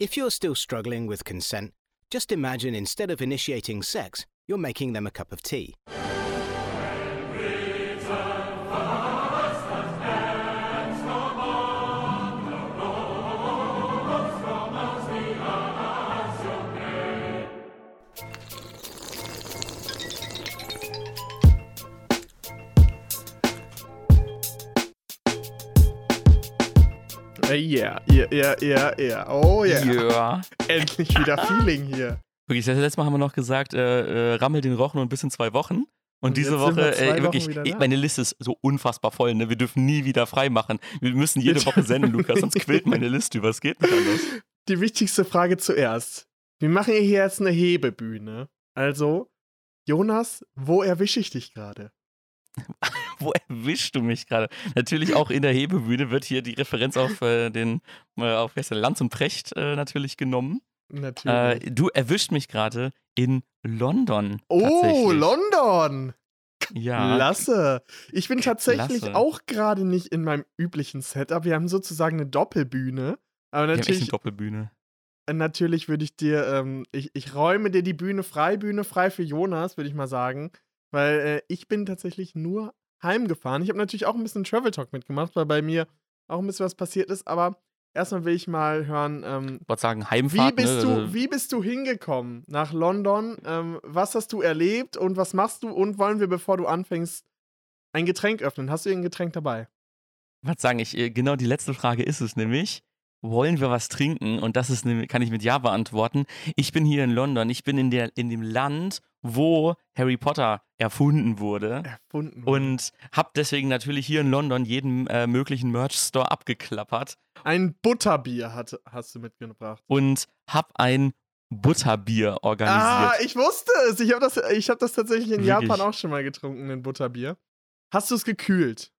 If you're still struggling with consent, just imagine instead of initiating sex, you're making them a cup of tea. Yeah, yeah, yeah, yeah, yeah. Oh yeah. Ja. Endlich wieder Feeling hier. Wirklich, das letzte Mal haben wir noch gesagt, äh, äh, rammel den Rochen und bis in zwei Wochen. Und, Und diese wir Woche, zwei äh, wirklich, da. meine Liste ist so unfassbar voll. Ne? Wir dürfen nie wieder frei machen. Wir müssen jede Woche senden, Lukas, sonst quillt meine Liste über. Es geht nicht anders. Die wichtigste Frage zuerst. Wir machen hier jetzt eine Hebebühne. Also, Jonas, wo erwische ich dich gerade? Wo erwischst du mich gerade? Natürlich auch in der Hebebühne wird hier die Referenz auf äh, den, äh, auf Lanz und Precht äh, natürlich genommen. Äh, Natürlich. du erwischt mich gerade in London. oh. London! Ja. Klasse. Ich bin tatsächlich Klasse. auch gerade nicht in meinem üblichen Setup. Wir haben sozusagen eine Doppelbühne. Aber Wir haben echt eine natürlich, Doppelbühne. natürlich würde ich dir, ähm, ich, ich räume dir die Bühne frei, Bühne frei für Jonas, würde ich mal sagen. Weil äh, ich bin tatsächlich nur heimgefahren. Ich habe natürlich auch ein bisschen Travel Talk mitgemacht, weil bei mir auch ein bisschen was passiert ist. Aber erstmal will ich mal hören, ähm, Ich sagen, wie Heimfahrt. bist, ne? du, Also- wie bist du hingekommen nach London? Ähm, was hast du erlebt und was machst du? Und wollen wir, bevor du anfängst, ein Getränk öffnen? Hast du ein Getränk dabei? was sagen ich, äh, genau die letzte Frage ist es nämlich. Wollen wir was trinken? Und das ist, kann ich mit Ja beantworten. Ich bin hier in London. Ich bin in, der, in dem Land, wo Harry Potter erfunden wurde. Erfunden. Und habe deswegen natürlich hier in London jeden äh, möglichen Merch-Store abgeklappert ein Butterbier hat, hast du mitgebracht. und habe ein Butterbier Ah, organisiert. ich wusste es. Ich habe das, ich hab das tatsächlich in Wirklich? Japan auch schon mal getrunken, ein Butterbier. Hast du es gekühlt?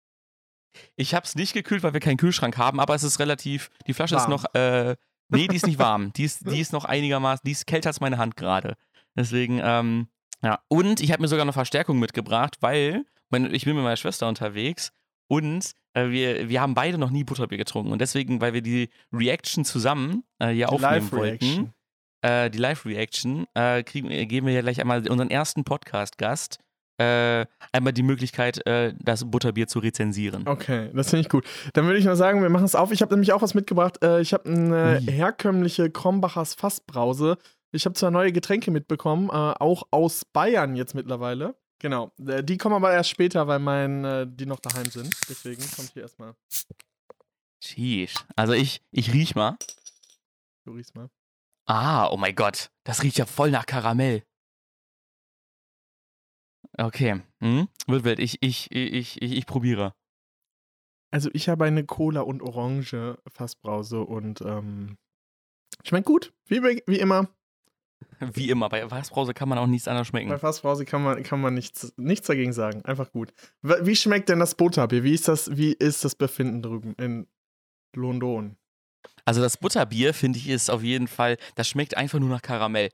Ich habe es nicht gekühlt, weil wir keinen Kühlschrank haben, aber es ist relativ, die Flasche ist Warm. noch, äh, nee, die ist nicht warm. Die ist, die ist noch einigermaßen, die ist kälter als meine Hand gerade. Deswegen, ähm, ja. Und ich habe mir sogar noch Verstärkung mitgebracht, weil mein, ich bin mit meiner Schwester unterwegs und äh, wir, wir haben beide noch nie Butterbier getrunken. Und deswegen, weil wir die Reaction zusammen äh, hier Die aufnehmen wollten, äh, die Live-Reaction, äh, äh, geben wir ja gleich einmal unseren ersten Podcast-Gast äh, einmal die Möglichkeit, äh, das Butterbier zu rezensieren. Okay, das finde ich gut. Dann würde ich mal sagen, wir machen es auf. Ich habe nämlich auch was mitgebracht. Äh, ich habe eine herkömmliche Krombachers Fassbrause. Ich habe zwar neue Getränke mitbekommen, äh, auch aus Bayern jetzt mittlerweile. Genau. Äh, die kommen aber erst später, weil mein, äh, die noch daheim sind. Deswegen kommt hier erstmal. Sheesh. Also ich, ich riech mal. Du riechst mal. Ah, oh mein Gott. Das riecht ja voll nach Karamell. Okay. Hm? Wird wild. Ich, ich, ich, ich, ich probiere. Also ich habe eine Cola und Orange Fassbrause und ähm, schmeckt gut, wie, wie immer. Wie immer, bei Weißbrause kann man auch nichts anderes Bei schmecken. Fassbrause kann man, kann man nichts, nichts dagegen sagen. Einfach gut. Wie schmeckt denn das Butterbier? Wie ist das, wie ist das Befinden drüben in London? Also das Butterbier, finde ich, ist auf jeden Fall, das schmeckt einfach nur nach Karamell.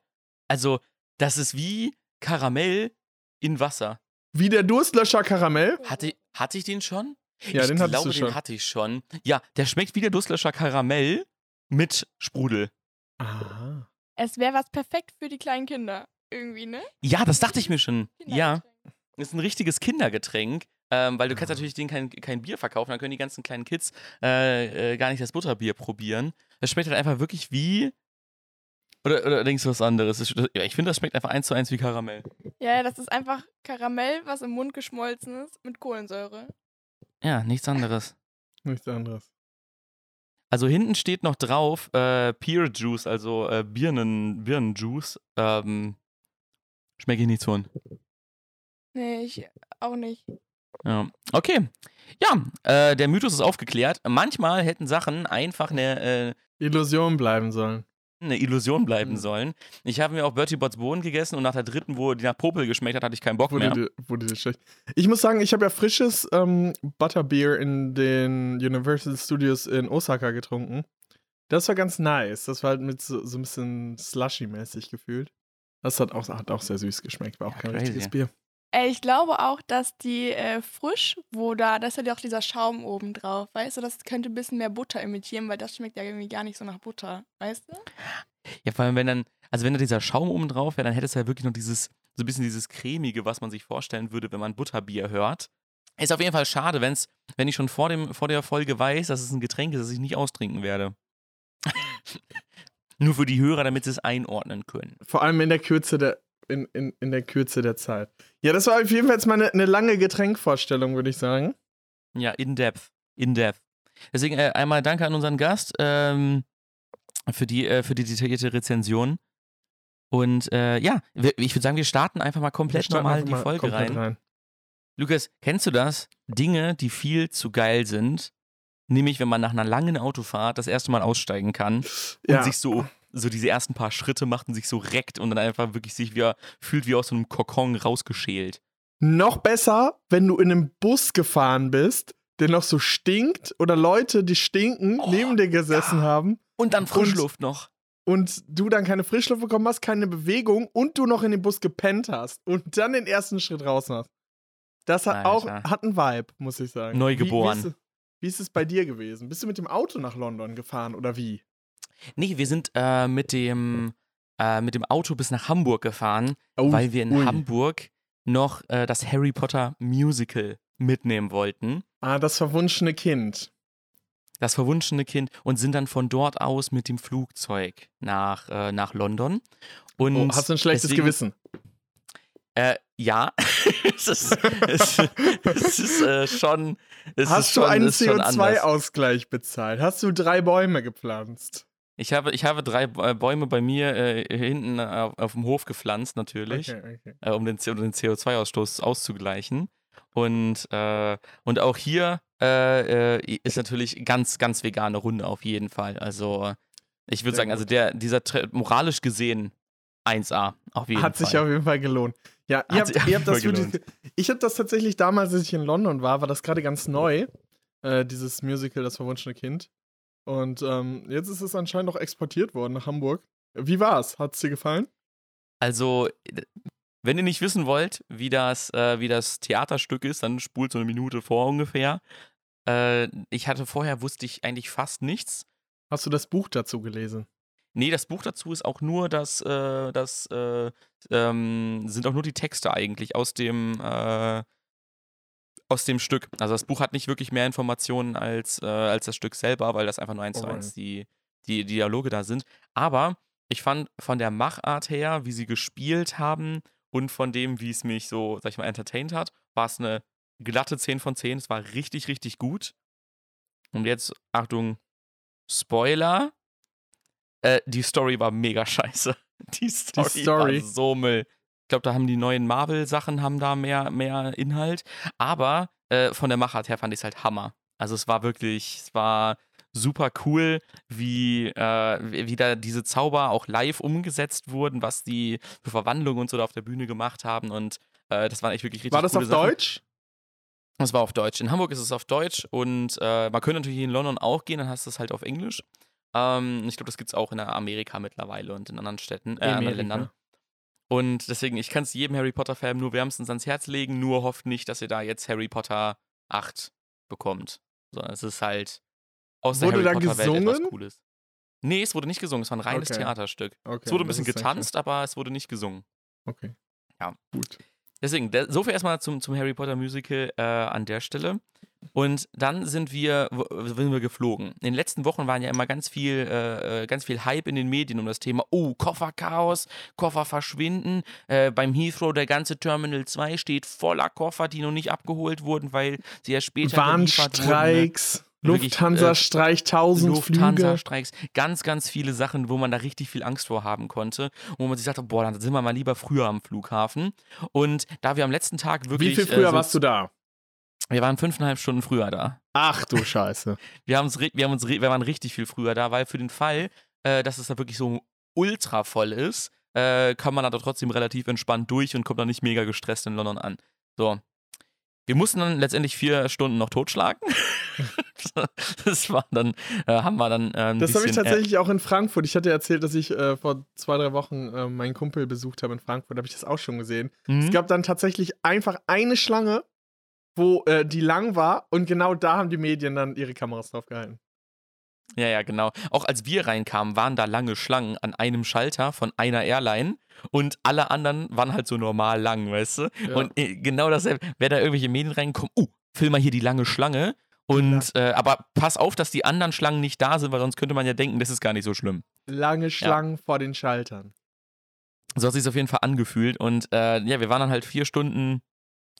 Also, das ist wie Karamell in Wasser. Wie der Durstlöscher Karamell? Hatte, hatte ich den schon? Ja, ich den glaube, du schon. den hatte ich schon. Ja, der schmeckt wie der Durstlöscher Karamell mit Sprudel. Aha. Es wäre was perfekt für die kleinen Kinder. Irgendwie, ne? Ja, das dachte ich mir schon. Ja. Ist ein richtiges Kindergetränk, ähm, weil du kannst natürlich denen kein, kein Bier verkaufen, dann können die ganzen kleinen Kids äh, äh, gar nicht das Butterbier probieren. Das schmeckt halt einfach wirklich wie. Oder, oder denkst du was anderes? Ja, ich finde, das schmeckt einfach eins zu eins wie Karamell. Ja, ja, das ist einfach Karamell, was im Mund geschmolzen ist mit Kohlensäure. Ja, nichts anderes. Nichts anderes. Also hinten steht noch drauf äh, Pear Juice, also äh, Birnen, Birnenjuice. Ähm, schmecke ich nichts von. Nee, ich auch nicht. Ja. Okay. Ja, äh, der Mythos ist aufgeklärt. Manchmal hätten Sachen einfach eine, äh, Illusion bleiben sollen. Eine Illusion bleiben Mhm. sollen. Ich habe mir auch Bertie Bots Bohnen gegessen und nach der dritten, wo die nach Popel geschmeckt hat, hatte ich keinen Bock Wurde mehr. dir, wurde dir schlecht. Ich muss sagen, ich habe ja frisches ähm, Butterbeer in den Universal Studios in Osaka getrunken. Das war ganz nice. Das war halt mit so, so ein bisschen slushy-mäßig gefühlt. Das hat auch, hat auch sehr süß geschmeckt. War auch Ja, kein crazy. richtiges Bier. Ey, ich glaube auch, dass die äh, frisch, wo da, da ist ja auch dieser Schaum oben drauf, weißt du, das könnte ein bisschen mehr Butter imitieren, weil das schmeckt ja irgendwie gar nicht so nach Butter, weißt du? Ja, vor allem, wenn dann, also wenn da dieser Schaum oben drauf wäre, dann hätte es ja wirklich noch dieses, so ein bisschen dieses cremige, was man sich vorstellen würde, wenn man Butterbier hört. Ist auf jeden Fall schade, wenn's, wenn ich schon vor, dem, vor der Folge weiß, dass es ein Getränk ist, das ich nicht austrinken werde. Nur für die Hörer, damit sie es einordnen können. Vor allem in der Kürze der, in, in, in der Kürze der Zeit. Ja, das war auf jeden Fall jetzt mal eine, eine lange Getränkvorstellung, würde ich sagen. Ja, in depth. In depth. Deswegen äh, einmal danke an unseren Gast ähm, für, die, äh, für die detaillierte Rezension. Und äh, ja, ich würde sagen, wir starten einfach mal komplett normal in die Folge komplett rein. Lukas, kennst du das? Dinge, die viel zu geil sind, nämlich wenn man nach einer langen Autofahrt das erste Mal aussteigen kann und Ja. sich so, so diese ersten paar Schritte macht und sich so reckt und dann einfach wirklich sich wie, fühlt wie aus so einem Kokon rausgeschält. Noch besser, wenn du in einem Bus gefahren bist, der noch so stinkt oder Leute, die stinken, Oh, neben dir gesessen ja. haben Und dann Frischluft noch. und du dann keine Frischluft bekommen hast, keine Bewegung und du noch in dem Bus gepennt hast und dann den ersten Schritt raus hast. Das hat auch Alter. hat einen Vibe, muss ich sagen. Neugeboren. Wie, wie, ist, wie ist es bei dir gewesen? Bist du mit dem Auto nach London gefahren oder wie? Nee, wir sind äh, mit, dem, äh, mit dem Auto bis nach Hamburg gefahren, Oh, weil wir in ui. Hamburg noch äh, das Harry Potter Musical mitnehmen wollten. Ah, das verwunschene Kind. Das verwunschene Kind und sind dann von dort aus mit dem Flugzeug nach, äh, nach London. Und Oh, hast du ein schlechtes deswegen- Gewissen? Äh, ja, es ist, es, es ist äh, schon. Es ist Hast schon, du einen ist schon anders. CO2-Ausgleich bezahlt? Hast du drei Bäume gepflanzt? Ich habe, ich habe drei Bä- Bäume bei mir äh, hinten auf, auf dem Hof gepflanzt, natürlich. Okay, okay. äh, um den, um den CO2-Ausstoß auszugleichen. Und, äh, und auch hier äh, äh, ist natürlich ganz, ganz vegane Runde auf jeden Fall. Also ich würde sagen, also der, dieser moralisch gesehen 1A auf jeden Hat Fall. sich auf jeden Fall gelohnt. Ja, ihr Hat habt, ihr habt das wirklich. Ich habe das tatsächlich damals, als ich in London war, war das gerade ganz neu. Äh, dieses Musical, das verwunschene Kind. Und ähm, jetzt ist es anscheinend auch exportiert worden nach Hamburg. Wie war's? Hat's dir gefallen? Also, äh, wenn ihr nicht wissen wollt, wie das, äh, wie das Theaterstück ist, dann spult so eine Minute vor ungefähr. Äh, ich hatte vorher, wusste ich eigentlich fast nichts. Hast du das Buch dazu gelesen? Nee, das Buch dazu ist auch nur das, äh, das äh, ähm, sind auch nur die Texte eigentlich aus dem, äh, aus dem Stück. Also das Buch hat nicht wirklich mehr Informationen als, äh, als das Stück selber, weil das einfach nur eins zu eins die, die Dialoge da sind. Aber ich fand von der Machart her, wie sie gespielt haben und von dem, wie es mich so, sag ich mal, entertained hat, war es eine glatte 10 von 10. Es war richtig, richtig gut. Und jetzt, Achtung, Spoiler. Äh, die Story war mega scheiße. Die Story, Story. war so Müll. Ich glaube, da haben die neuen Marvel-Sachen haben da mehr, mehr Inhalt. Aber äh, von der Machart her fand ich es halt Hammer. Also es war wirklich, es war super cool, wie, äh, wie da diese Zauber auch live umgesetzt wurden, was die für Verwandlungen und so da auf der Bühne gemacht haben. Und äh, das waren echt wirklich richtig War das auf Sachen. Deutsch? Das war auf Deutsch. In Hamburg ist es auf Deutsch und äh, man könnte natürlich in London auch gehen, dann hast du es halt auf Englisch. Ähm, ich glaube, das gibt es auch in Amerika mittlerweile und in anderen Städten, äh, anderen Amerika. Ländern. Und deswegen, ich kann es jedem Harry Potter-Fan nur wärmstens ans Herz legen, nur hofft nicht, dass ihr da jetzt Harry Potter 8 bekommt. Sondern es ist halt aus der Wurde Harry da Potter-Welt etwas? Cooles. Nee, es wurde nicht gesungen, es war ein reines Okay. Theaterstück. Okay, Es wurde ein bisschen getanzt, aber es wurde nicht gesungen. Okay. Ja. Gut. Deswegen, der, so viel erstmal zum, zum Harry Potter Musical äh, an der Stelle. Und dann sind wir, sind wir geflogen. In den letzten Wochen waren ja immer ganz viel, äh, äh, ganz viel Hype in den Medien um das Thema, oh, Kofferchaos, Koffer verschwinden. Äh, beim Heathrow, der ganze Terminal 2 steht voller Koffer, die noch nicht abgeholt wurden, weil sie erst später geliefert wurden. ne? Lufthansa äh, streicht tausend Flüge. Lufthansa-Streiks, ganz, ganz viele Sachen, wo man da richtig viel Angst vor haben konnte. Wo man sich sagte, boah, dann sind wir mal lieber früher am Flughafen. Und da wir am letzten Tag wirklich. Wie viel früher äh, so, warst du da? Wir waren fünfeinhalb Stunden früher da. Ach du Scheiße. Wir, haben uns, wir, haben uns, wir waren richtig viel früher da, weil für den Fall, äh, dass es da wirklich so ultra voll ist, äh, kann man da trotzdem relativ entspannt durch und kommt da nicht mega gestresst in London an. So. Wir mussten dann letztendlich vier Stunden noch totschlagen. das war dann, äh, haben wir dann. Äh, Das habe ich äh, tatsächlich auch in Frankfurt. Ich hatte erzählt, dass ich äh, vor zwei, drei Wochen äh, meinen Kumpel besucht habe in Frankfurt. Da habe ich das auch schon gesehen. mhm. Es gab dann tatsächlich einfach eine Schlange, wo äh, die lang war und genau da haben die Medien dann ihre Kameras drauf gehalten. Ja, ja, genau. Auch als wir reinkamen, waren da lange Schlangen an einem Schalter von einer Airline und alle anderen waren halt so normal lang, weißt du? Ja. Und äh, genau dasselbe, wer da irgendwelche Medien reinkommt, uh, film mal hier die lange Schlange. Und äh, aber pass auf, dass die anderen Schlangen nicht da sind, weil sonst könnte man ja denken, das ist gar nicht so schlimm. Lange Schlangen vor den Schaltern. So hat sich auf jeden Fall angefühlt. Und äh, ja, wir waren dann halt vier Stunden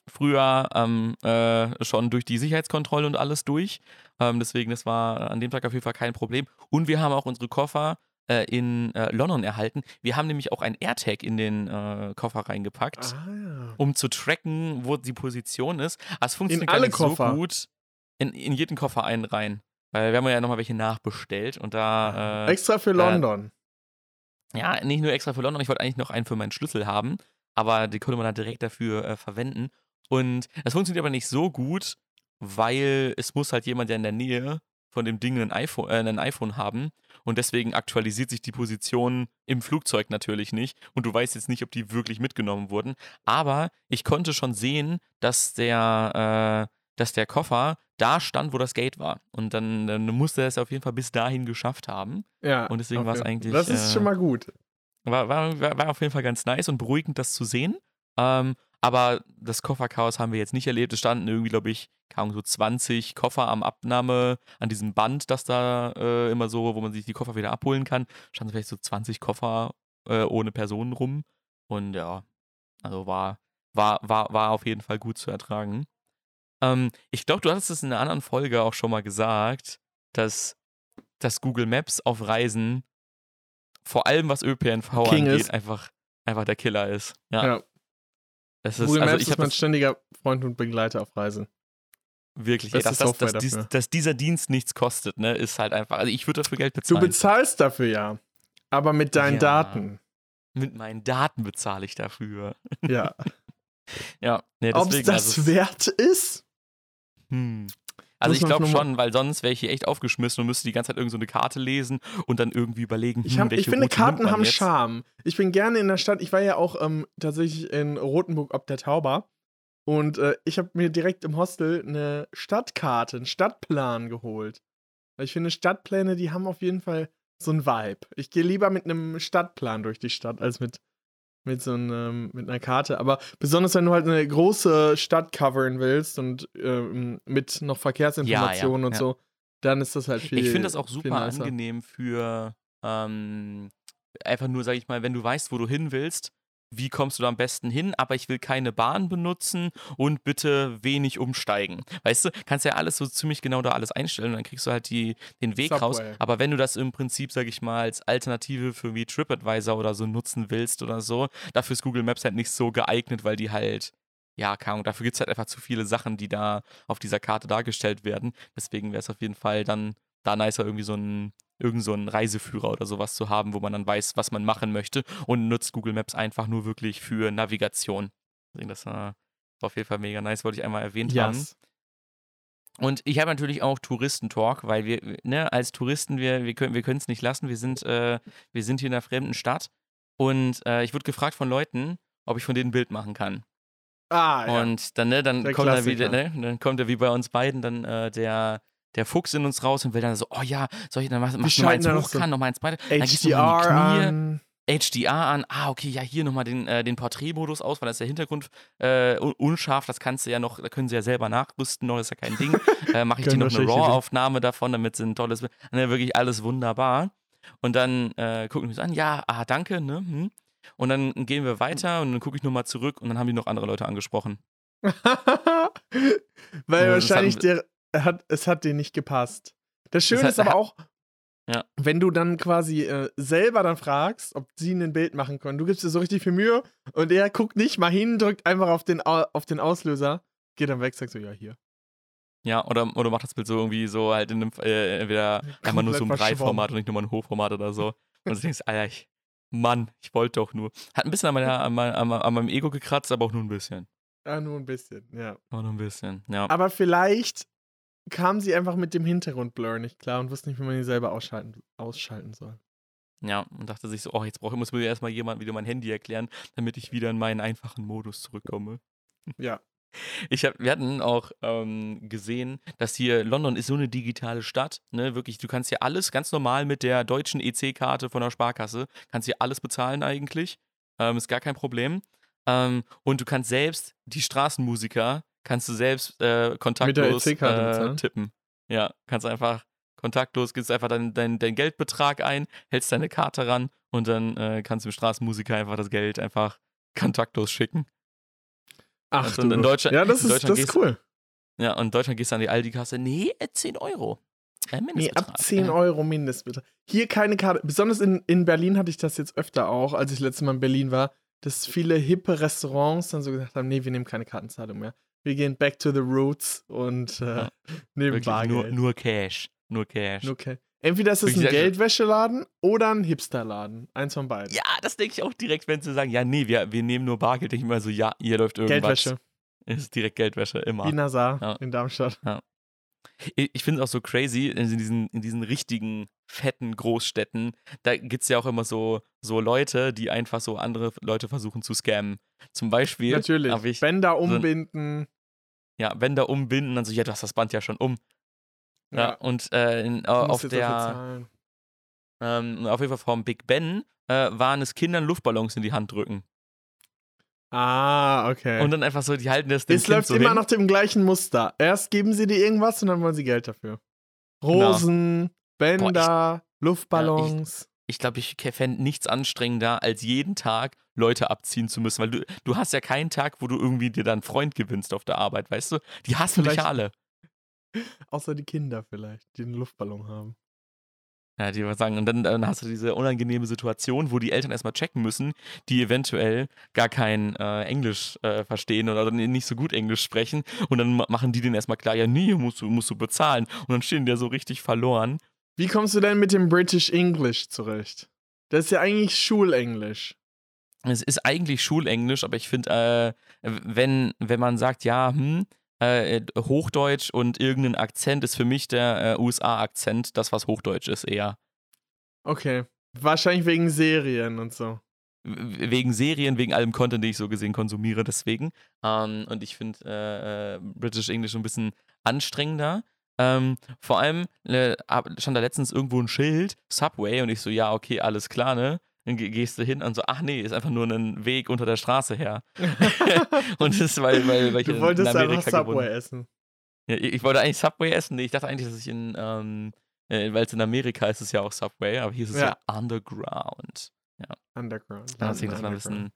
früher ähm, äh, schon durch die Sicherheitskontrolle und alles durch. Ähm, deswegen, das war an dem Tag auf jeden Fall kein Problem. Und wir haben auch unsere Koffer äh, in äh, London erhalten. Wir haben nämlich auch ein AirTag in den äh, Koffer reingepackt, Ah ja. um zu tracken, wo die Position ist. Es funktioniert alle gar nicht Koffer? so gut. In, in jeden Koffer einen rein. Weil wir haben ja nochmal welche nachbestellt und da. Äh, Extra für London. ja, nicht nur extra für London, ich wollte eigentlich noch einen für meinen Schlüssel haben, aber die konnte man dann direkt dafür äh, verwenden. Und das funktioniert aber nicht so gut, weil es muss halt jemand ja in der Nähe von dem Ding ein iPhone, äh, ein iPhone haben und deswegen aktualisiert sich die Position im Flugzeug natürlich nicht und du weißt jetzt nicht, ob die wirklich mitgenommen wurden. Aber ich konnte schon sehen, dass der, äh, dass der Koffer da stand, wo das Gate war. Und dann, dann musste er es auf jeden Fall bis dahin geschafft haben. Ja. und deswegen okay. eigentlich, Das ist äh, schon mal gut. War, war, war war auf jeden Fall ganz nice und beruhigend, das zu sehen. Ähm, aber das Kofferchaos haben wir jetzt nicht erlebt. Es standen irgendwie, glaube ich, Ahnung, so 20 Koffer am Abnahme, an diesem Band, das da äh, immer so, wo man sich die Koffer wieder abholen kann, standen vielleicht so 20 Koffer äh, ohne Personen rum. Und ja, also war, war, war, war auf jeden Fall gut zu ertragen. Ähm, ich glaube, du hattest es in einer anderen Folge auch schon mal gesagt, dass, dass Google Maps auf Reisen, vor allem was ÖPNV King angeht, ist. einfach, einfach der Killer ist. Ja. Ja. Das ist, Google also Maps ich ist habe mein ständiger Freund und Begleiter auf Reisen. wirklich, ey, dass, das, dass, dies, dass dieser Dienst nichts kostet, ne, ist halt einfach, also ich würde dafür Geld Du bezahlen. bezahlst dafür ja. Aber mit deinen Ja. Daten. Mit meinen Daten bezahle ich dafür. Ja. Ja, nee, Ob es deswegen, das also, es- wert ist? Hm. Also ich glaube schon, weil sonst wäre ich hier echt aufgeschmissen und müsste die ganze Zeit irgend so eine Karte lesen und dann irgendwie überlegen, Ich, hm, hab, welche ich finde, Route Karten haben jetzt? Charme. Ich bin gerne in der Stadt. Ich war ja auch ähm, tatsächlich in Rothenburg ob der Tauber. Und äh, ich habe mir direkt im Hostel eine Stadtkarte, einen Stadtplan geholt. Weil ich finde, Stadtpläne, die haben auf jeden Fall so einen Vibe. Ich gehe lieber mit einem Stadtplan durch die Stadt als mit, mit so einem, mit einer Karte. Aber besonders, wenn du halt eine große Stadt covern willst und ähm, mit noch Verkehrsinformationen und ja. so, dann ist das halt viel Ich finde das auch super angenehm für ähm, einfach nur, sag ich mal, wenn du weißt, wo du hin willst, wie kommst du da am besten hin, aber ich will keine Bahn benutzen und bitte wenig umsteigen. Weißt du, kannst ja alles so ziemlich genau da alles einstellen und dann kriegst du halt die, den Weg raus. Subway. Aber wenn du das im Prinzip, sag ich mal, als Alternative für wie TripAdvisor oder so nutzen willst oder so, dafür ist Google Maps halt nicht so geeignet, weil die halt ja, keine Ahnung, dafür gibt es halt einfach zu viele Sachen, die da auf dieser Karte dargestellt werden. Deswegen wäre es auf jeden Fall dann da nicer, irgendwie so ein, irgend so einen Reiseführer oder sowas zu haben, wo man dann weiß, was man machen möchte und nutzt Google Maps einfach nur wirklich für Navigation. Deswegen, Das war auf jeden Fall mega nice, wollte ich einmal erwähnt haben. Yes. Und ich habe natürlich auch Touristentalk, weil wir, ne, als Touristen, wir, wir können wir es nicht lassen. Wir sind, äh, wir sind hier in einer fremden Stadt. Und äh, ich wurde gefragt von Leuten, ob ich von denen ein Bild machen kann. Ah, ja. Und dann, ne, dann Der kommt da wieder, Klassiker. ne, dann kommt er wie bei uns beiden dann äh, der, der Fuchs in uns raus und will dann so, oh ja, soll ich dann mach, mach noch mal schalten eins hoch so kann, noch mal eins weiter. Dann gehst du HDR an. HDR an, ah, okay, ja, hier nochmal den, äh, den Porträtmodus aus, weil das ist der Hintergrund äh, un- unscharf, das kannst du ja noch, da können sie ja selber nachrüsten, noch ist ja kein Ding. Äh, Mache ich dir noch eine RAW-Aufnahme davon, damit sie ein tolles, ne, wirklich alles wunderbar. Und dann äh, gucken wir uns an, ja, ah, danke, ne, hm. Und dann gehen wir weiter und dann gucke ich nochmal zurück und dann haben die noch andere Leute angesprochen. Weil Also, das wahrscheinlich hatten der, er hat, es hat dir nicht gepasst. Das Schöne hat- ist aber auch, Ja. wenn du dann quasi äh, selber dann fragst, ob sie ein Bild machen können. Du gibst dir so richtig viel Mühe und er guckt nicht mal hin, drückt einfach auf den, Au- auf den Auslöser, geht dann weg, sagt so, ja, hier. Ja, oder, oder macht das Bild so irgendwie so halt in einem, äh, entweder einmal nur so Komplett Breitformat und nicht nur mal ein Hochformat oder so. Und du denkst, Alter, ich, Mann, ich wollte doch nur. Hat ein bisschen an, meiner, an, mein, an, mein- an meinem Ego gekratzt, aber auch nur ein bisschen. Ja, nur ein bisschen, ja. Auch noch ein bisschen, ja. Aber vielleicht kam sie einfach mit dem Hintergrundblur nicht klar und wusste nicht, wie man ihn selber ausschalten, ausschalten soll. Ja, und dachte sich so, oh, jetzt brauche, muss mir erstmal jemand wieder mein Handy erklären, damit ich wieder in meinen einfachen Modus zurückkomme. Ja. Ich hab, wir hatten auch ähm, gesehen, dass hier London ist so eine digitale Stadt, ne, wirklich, du kannst hier alles ganz normal mit der deutschen EC-Karte von der Sparkasse, kannst hier alles bezahlen eigentlich, ähm, ist gar kein Problem. Ähm, und du kannst selbst die Straßenmusiker, kannst du selbst äh, kontaktlos äh, tippen. Ja, kannst einfach kontaktlos, gibst einfach deinen dein, dein Geldbetrag ein, hältst deine Karte ran und dann äh, kannst du dem Straßenmusiker einfach das Geld einfach kontaktlos schicken. Ach, Also du. in Deutschland- ja, das in ist, Deutschland das ist gehst- cool. Ja, und in Deutschland gehst du an die Aldi-Kasse, nee, äh, 10 Euro. Nee, ab 10 Äh, Euro Mindestbetrag. Hier keine Karte. Besonders in, in Berlin hatte ich das jetzt öfter auch, als ich letztes Mal in Berlin war, dass viele hippe Restaurants dann so gesagt haben: Nee, wir nehmen keine Kartenzahlung mehr. Wir gehen back to the roots und äh, Ja, nehmen Bargeld. nur, nur Cash. Nur Cash. Okay. Entweder ist es ein Wirklich, Geldwäscheladen oder ein Hipsterladen. Eins von beiden. Ja, das denke ich auch direkt, wenn sie sagen, ja, nee, wir, wir nehmen nur Bargeld. Denke ich immer so, ja, hier läuft irgendwas. Geldwäsche. Ist direkt Geldwäsche, immer. Wie Nazar Ja. in Darmstadt. Ich, ich finde es auch so crazy, in diesen, in diesen richtigen, fetten Großstädten, da gibt es ja auch immer so, so Leute, die einfach so andere Leute versuchen zu scammen. Zum Beispiel Natürlich. ich, Bänder umbinden. Ja, Bänder umbinden, dann so, ja, du hast das Band ja schon um. Ja, und äh, in, auf der, ähm, auf jeden Fall vom Big Ben äh, waren es Kindern Luftballons in die Hand drücken. Ah, okay. Und dann einfach so, die halten das dem es läuft so immer hin. nach dem gleichen Muster. Erst geben sie dir irgendwas und dann wollen sie Geld dafür. Genau. Rosen, Bänder, Luftballons. ich glaube, ich fände nichts anstrengender, als jeden Tag Leute abziehen zu müssen. Weil du, du hast ja keinen Tag, wo du irgendwie dir dann Freund gewinnst auf der Arbeit, weißt du? Die hassen dich Vielleicht- alle. Außer die Kinder vielleicht, die einen Luftballon haben. Ja, die was sagen. Und dann, dann hast du diese unangenehme Situation, wo die Eltern erstmal checken müssen, die eventuell gar kein äh, Englisch äh, verstehen oder nicht so gut Englisch sprechen. Und dann ma- machen die denen erstmal klar, ja, nee, musst du, musst du bezahlen. Und dann stehen die ja so richtig verloren. Wie kommst du denn mit dem British English zurecht? Das ist ja eigentlich Schulenglisch. Es ist eigentlich Schulenglisch, aber ich finde, äh, wenn, wenn man sagt, ja, hm, äh, Hochdeutsch und irgendein Akzent ist für mich der äh, USA-Akzent, das, was Hochdeutsch ist, eher. Okay. Wahrscheinlich wegen Serien und so. Wegen Serien, wegen allem Content, den ich so gesehen konsumiere, deswegen. Ähm, und ich finde äh, äh, British English ein bisschen anstrengender. Ähm, vor allem äh, stand da letztens irgendwo ein Schild, Subway, und ich so, ja, okay, alles klar, ne? Dann ge- gehst du hin und so, ach nee, ist einfach nur ein Weg unter der Straße her. und das ist, weil, weil, weil ich du in wolltest Amerika einfach Subway gewohnt- essen. Ja, ich wollte eigentlich Subway essen. Nee, ich dachte eigentlich, dass ich in, ähm, äh, weil es in Amerika ist es ja auch Subway, aber hier ist es ja, Ja. Underground. Underground. Ja, deswegen, das war ein bisschen,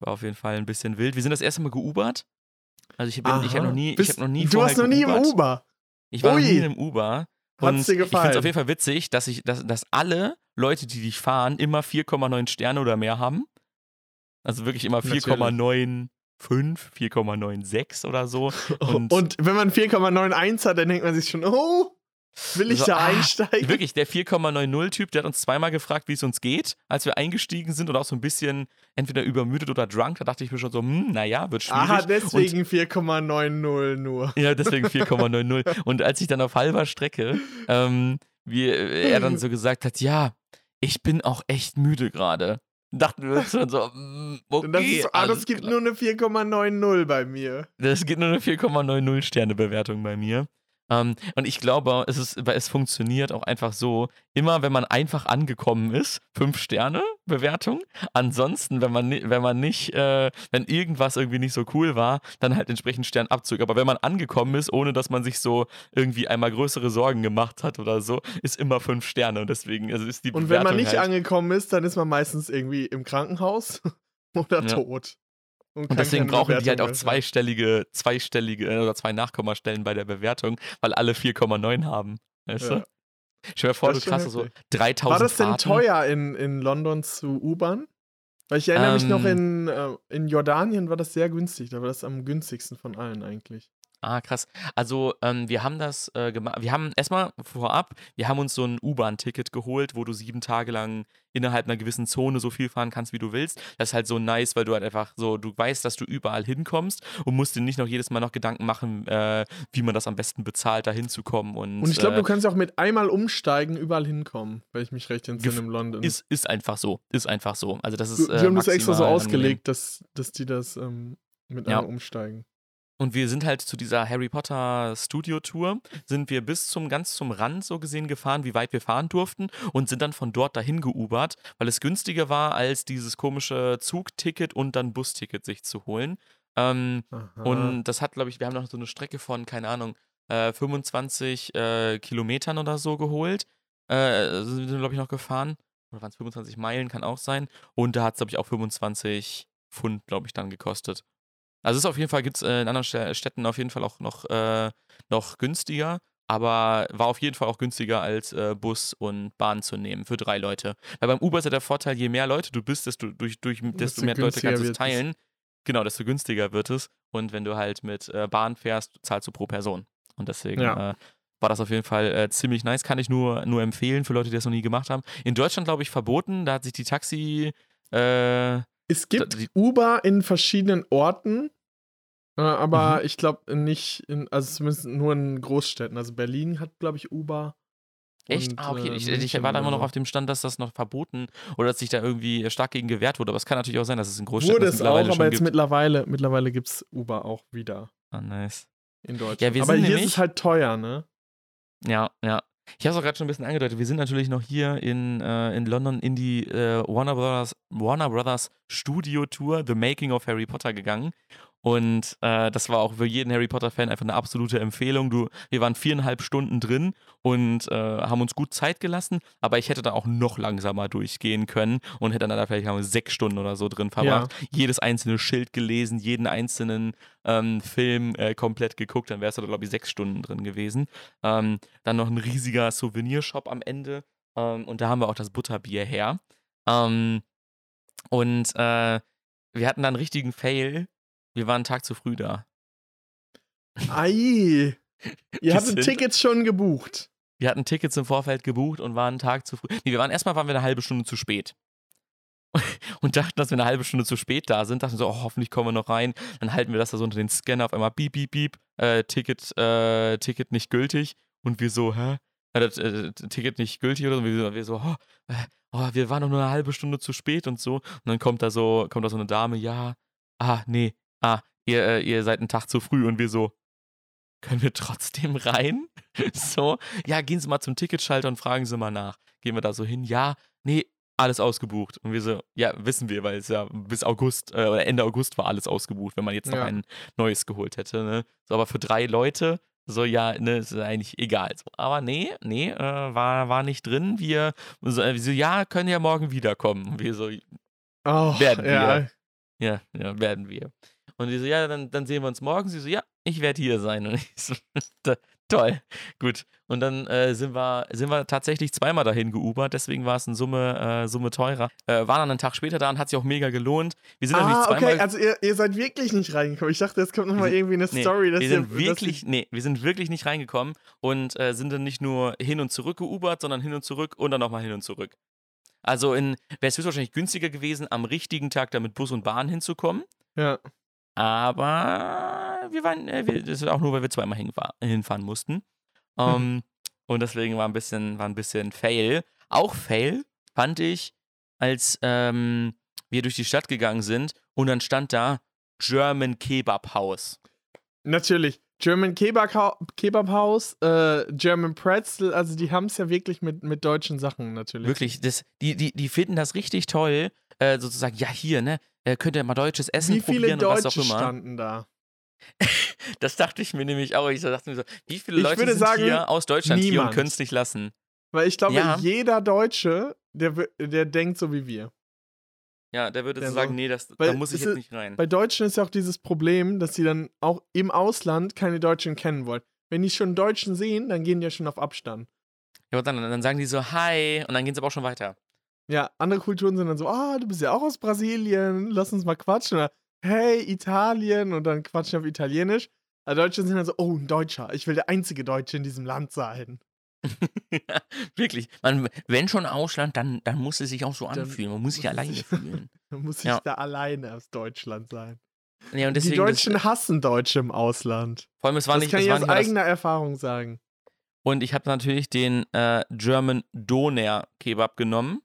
war auf jeden Fall ein bisschen wild. Wir sind das erste Mal geubert. Also ich, bin, ich habe noch nie, ich habe noch nie Du warst noch nie im. Uber. Ich war noch Ui. nie im Uber. Und Hat's dir ich finde es gefallen? auf jeden Fall witzig, dass ich, dass, dass alle Leute, die dich fahren, immer 4,9 Sterne oder mehr haben. Also wirklich immer Natürlich. 4,95, 4,96 oder so. Und, Und, wenn man 4,91 hat, dann denkt man sich schon, oh, will ich So, da ah, einsteigen? Wirklich, der 4,90-Typ, der hat uns zweimal gefragt, wie es uns geht, als wir eingestiegen sind und auch so ein bisschen entweder übermüdet oder drunk. Da dachte ich mir schon so, hm, naja, wird schwierig. Aha, deswegen 4,90 nur. ja, deswegen 4,90. Und als ich dann auf halber Strecke, ähm, wie er dann so gesagt hat, ja, ich bin auch echt müde gerade. Dachten wir uns schon so, mm, okay, das ist so, ah, das gibt klar. nur eine 4,90 bei mir. Das gibt nur eine 4,90 Sterne Bewertung bei mir. Ähm, und ich glaube, es, ist, weil es funktioniert auch einfach so, immer wenn man einfach angekommen ist, 5 Sterne Bewertung. Ansonsten, wenn man, wenn man nicht, äh, wenn irgendwas irgendwie nicht so cool war, dann halt entsprechend Sternabzug. Aber wenn man angekommen ist, ohne dass man sich so irgendwie einmal größere Sorgen gemacht hat oder so, ist immer 5 Sterne. Und deswegen also ist die Und Bewertung wenn man nicht halt, angekommen ist, dann ist man meistens irgendwie im Krankenhaus oder Ja. tot. Kann Und deswegen brauchen die halt Bewertung auch zweistellige, zweistellige äh, oder zwei Nachkommastellen bei der Bewertung, weil alle 4,9 haben. Weißt Ja. du? Stell dir vor, Das du hast so heftig. 3000 War das denn Fahrten. teuer in, in London zu U-Bahn? Weil ich erinnere mich noch Ähm. in, äh, in Jordanien war das sehr günstig. Da war das am günstigsten von allen eigentlich. Ah, krass. Also, ähm, wir haben das äh, gemacht. Wir haben erstmal vorab, wir haben uns so ein U-Bahn-Ticket geholt, wo du sieben Tage lang innerhalb einer gewissen Zone so viel fahren kannst, wie du willst. Das ist halt so nice, weil du halt einfach so, du weißt, dass du überall hinkommst und musst dir nicht noch jedes Mal noch Gedanken machen, äh, wie man das am besten bezahlt, da hinzukommen. Und, Und ich glaube, äh, du kannst auch mit einmal umsteigen überall hinkommen, weil ich mich recht entsinne in London. ist, ist einfach so. Ist einfach so. Also, das ist. die äh, haben das extra so ausgelegt, dass, dass die das ähm, mit Ja. einmal umsteigen. Und wir sind halt zu dieser Harry Potter Studio Tour, sind wir bis zum ganz zum Rand so gesehen gefahren, wie weit wir fahren durften und sind dann von dort dahin geubert, weil es günstiger war, als dieses komische Zugticket und dann Busticket sich zu holen. Ähm, und das hat, glaube ich, wir haben noch so eine Strecke von, keine Ahnung, äh, 25 äh, Kilometern oder so geholt. Äh, sind wir, glaube ich, noch gefahren. Oder waren es 25 Meilen, kann auch sein. Und da hat es, glaube ich, auch 25 Pfund, glaube ich, dann gekostet. Also es ist auf jeden Fall, gibt es äh, in anderen Stä- Städten auf jeden Fall auch noch, äh, noch günstiger, aber war auf jeden Fall auch günstiger als äh, Bus und Bahn zu nehmen für drei Leute. Weil beim Uber ist ja der Vorteil, je mehr Leute du bist, desto, durch, durch, desto mehr Leute kannst du es. teilen. Genau, desto günstiger wird es. Und wenn du halt mit äh, Bahn fährst, zahlst du pro Person. Und deswegen Ja. äh, war das auf jeden Fall äh, ziemlich nice. Kann ich nur, nur empfehlen für Leute, die das noch nie gemacht haben. In Deutschland, glaube ich, verboten. Da hat sich die Taxi. Äh, Es gibt die- Uber in verschiedenen Orten, äh, Mhm. aber ich glaube nicht, in, also zumindest nur in Großstädten. Also Berlin hat, glaube ich, Uber. Echt? und, ah, okay. äh, ich, ich München war da immer noch auf dem Stand, dass das noch verboten oder dass sich da irgendwie stark gegen gewehrt wurde. Aber es kann natürlich auch sein, dass es in Großstädten Wurde es auch, aber jetzt gibt. mittlerweile, mittlerweile gibt es Uber auch wieder Ah, nice. in Deutschland. Ja, aber hier ist es halt teuer, ne? Ja, ja. Ich habe es auch gerade schon ein bisschen angedeutet. Wir sind natürlich noch hier in, äh, in London in die äh, Warner, Brothers, Warner Brothers Studio Tour, The Making of Harry Potter gegangen. Und äh, das war auch für jeden Harry Potter-Fan einfach eine absolute Empfehlung. Du, wir waren viereinhalb Stunden drin und äh, haben uns gut Zeit gelassen, aber ich hätte da auch noch langsamer durchgehen können und hätte dann da vielleicht haben wir sechs Stunden oder so drin verbracht. Jedes einzelne Schild gelesen, jeden einzelnen ähm, Film äh, komplett geguckt, dann wärst du da, glaube ich, sechs Stunden drin gewesen. Ähm, dann noch ein riesiger Souvenirshop am Ende. Ähm, und da haben wir auch das Butterbier her. Ähm, und äh, wir hatten dann einen richtigen Fail. Wir waren einen Tag zu früh da. Ei! Ihr Wir hattet Tickets schon gebucht. Wir hatten Tickets im Vorfeld gebucht und waren einen Tag zu früh. Nee, wir waren erstmal waren wir eine halbe Stunde zu spät. Und dachten, dass wir eine halbe Stunde zu spät da sind. Dachten so, oh, hoffentlich kommen wir noch rein. Dann halten wir das da so unter den Scanner auf einmal, piep, piep, piep, äh, Ticket, äh, Ticket nicht gültig. Und wir so, hä? Äh, das, äh, Ticket nicht gültig oder so. Und wir, wir so, oh, äh, oh, wir waren doch nur eine halbe Stunde zu spät und so. Und dann kommt da so, kommt da so eine Dame, ja, ah, nee, ah, ihr, äh, ihr seid einen Tag zu früh. Und wir so, können wir trotzdem rein? so, ja, gehen Sie mal zum Ticketschalter und fragen Sie mal nach. Gehen wir da so hin, ja, nee, alles ausgebucht. Und wir so, ja, wissen wir, weil es ja bis August äh, oder Ende August war alles ausgebucht, wenn man jetzt noch Ja. ein neues geholt hätte. Ne? So, aber für drei Leute, so, ja, ne, ist eigentlich egal. So, aber nee, nee, äh, war, war nicht drin. Wir so, äh, so, ja, können ja morgen wiederkommen. Und wir so, Oh, Werden ja. wir. ja, ja, werden wir. Und die so, ja, dann, dann sehen wir uns morgen. Sie so, ja, ich werde hier sein. Und ich so, "Da- toll, gut. Und dann äh, sind, wir, sind wir tatsächlich zweimal dahin geubert, deswegen war es in Summe, äh, Summe teurer. Äh, waren dann einen Tag später da und hat sich auch mega gelohnt. Wir sind natürlich Ah, zweimal. okay, also ihr, ihr seid wirklich nicht reingekommen. Ich dachte, jetzt kommt nochmal irgendwie eine Nee, Story, dass wir ihr, sind dass wirklich, nee, wir sind wirklich nicht reingekommen und äh, sind dann nicht nur hin und zurück geubert, sondern hin und zurück und dann nochmal hin und zurück. Also wäre es höchstwahrscheinlich günstiger gewesen, am richtigen Tag da mit Bus und Bahn hinzukommen. ihr, ja. Aber wir waren, äh, wir, das ist auch nur, weil wir zweimal hinfahr, hinfahren mussten. Ähm, und deswegen war ein bisschen, war ein bisschen Fail. Auch Fail fand ich, als ähm, wir durch die Stadt gegangen sind und dann stand da German Kebab House. Natürlich. German Kebab, Kebab House, äh, German Pretzel, also die haben es ja wirklich mit, mit deutschen Sachen natürlich. Wirklich, das, die, die, die finden das richtig toll, äh, sozusagen, ja, hier, ne, äh, könnt ihr mal deutsches Essen Wie viele probieren und was Deutsche auch immer. standen da? Das dachte ich mir nämlich auch. Ich dachte mir so, wie viele Ich Leute sind sagen, hier aus Deutschland hier und niemand. können es nicht lassen? Weil ich glaube, Ja. jeder Deutsche, der, der denkt so wie wir. Ja, der würde Ja, so sagen, nee, das, da muss ich jetzt nicht rein. Bei Deutschen ist ja auch dieses Problem, dass sie dann auch im Ausland keine Deutschen kennen wollen. Wenn die schon Deutschen sehen, dann gehen die ja schon auf Abstand. Ja, und dann, dann sagen die so, hi, und dann gehen sie aber auch schon weiter. Ja, andere Kulturen sind dann so, ah, du bist ja auch aus Brasilien, lass uns mal quatschen. Oder, hey, Italien, und dann quatschen auf Italienisch. Also Deutsche sind dann so, oh, ein Deutscher. Ich will der einzige Deutsche in diesem Land sein. ja, wirklich. Man, wenn schon Ausland, dann, dann muss es sich auch so anfühlen. Man muss sich alleine sich- fühlen. Dann muss ich Ja. da alleine aus Deutschland sein. Ja, und Die deswegen, Deutschen das, hassen Deutsche im Ausland. vor allem, es war Das nicht, kann es ich aus mal das, eigener Erfahrung sagen. Und ich habe natürlich den äh, German Doner Kebab genommen.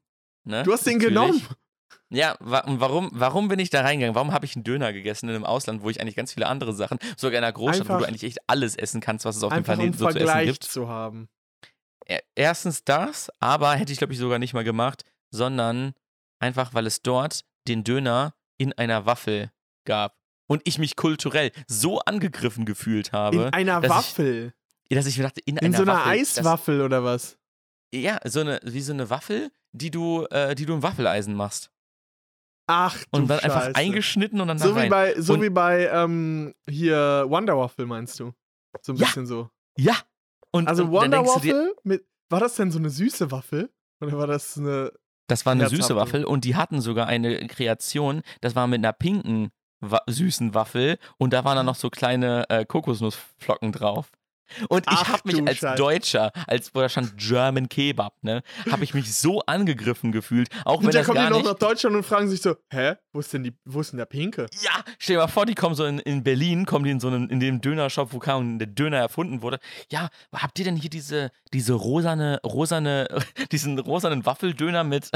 Ne? Du hast den Natürlich. genommen. Ja, wa und warum, warum bin ich da reingegangen? Warum habe ich einen Döner gegessen in einem Ausland, wo ich eigentlich ganz viele andere Sachen, sogar in einer Großstadt, wo Einfach- du eigentlich echt alles essen kannst, was es auf dem um Planeten so zu essen Vergleich gibt? zu haben. E- Erstens das, aber hätte ich, glaube ich, sogar nicht mal gemacht, sondern einfach, weil es dort den Döner in einer Waffel gab. Und ich mich kulturell so angegriffen gefühlt habe, In einer dass ich- Waffel. dass ich mir dachte, in, In einer so einer Waffel, Eiswaffel oder was? Ja, so eine, wie so eine Waffel, die du, äh, die du im Waffeleisen machst. Ach, du Und dann einfach Scheiße. eingeschnitten und dann So da wie rein. bei, so Und- wie bei ähm, hier Wonder Waffel, meinst du? So ein Ja. bisschen so. Ja. Und, Also und Wonder Waffel mit. War das denn so eine süße Waffel? Oder war das eine. das war eine süße. Waffel und die hatten sogar eine Kreation, das war mit einer pinken wa süßen Waffel und da waren dann noch so kleine äh, Kokosnussflocken drauf. Und ich habe mich als Scheiße. Deutscher, als wo da stand German Kebab, ne, habe ich mich so angegriffen gefühlt, auch wenn Und das kommen die noch nach Deutschland und fragen sich so: Hä? Wo ist denn, die, wo ist denn der Pinke? Ja, stell dir mal vor, die kommen so in, in Berlin, kommen die in so einen, in dem Dönershop, wo kaum der Döner erfunden wurde. Ja, habt ihr denn hier diese, diese rosane, rosane, diesen rosanen Waffeldöner mit,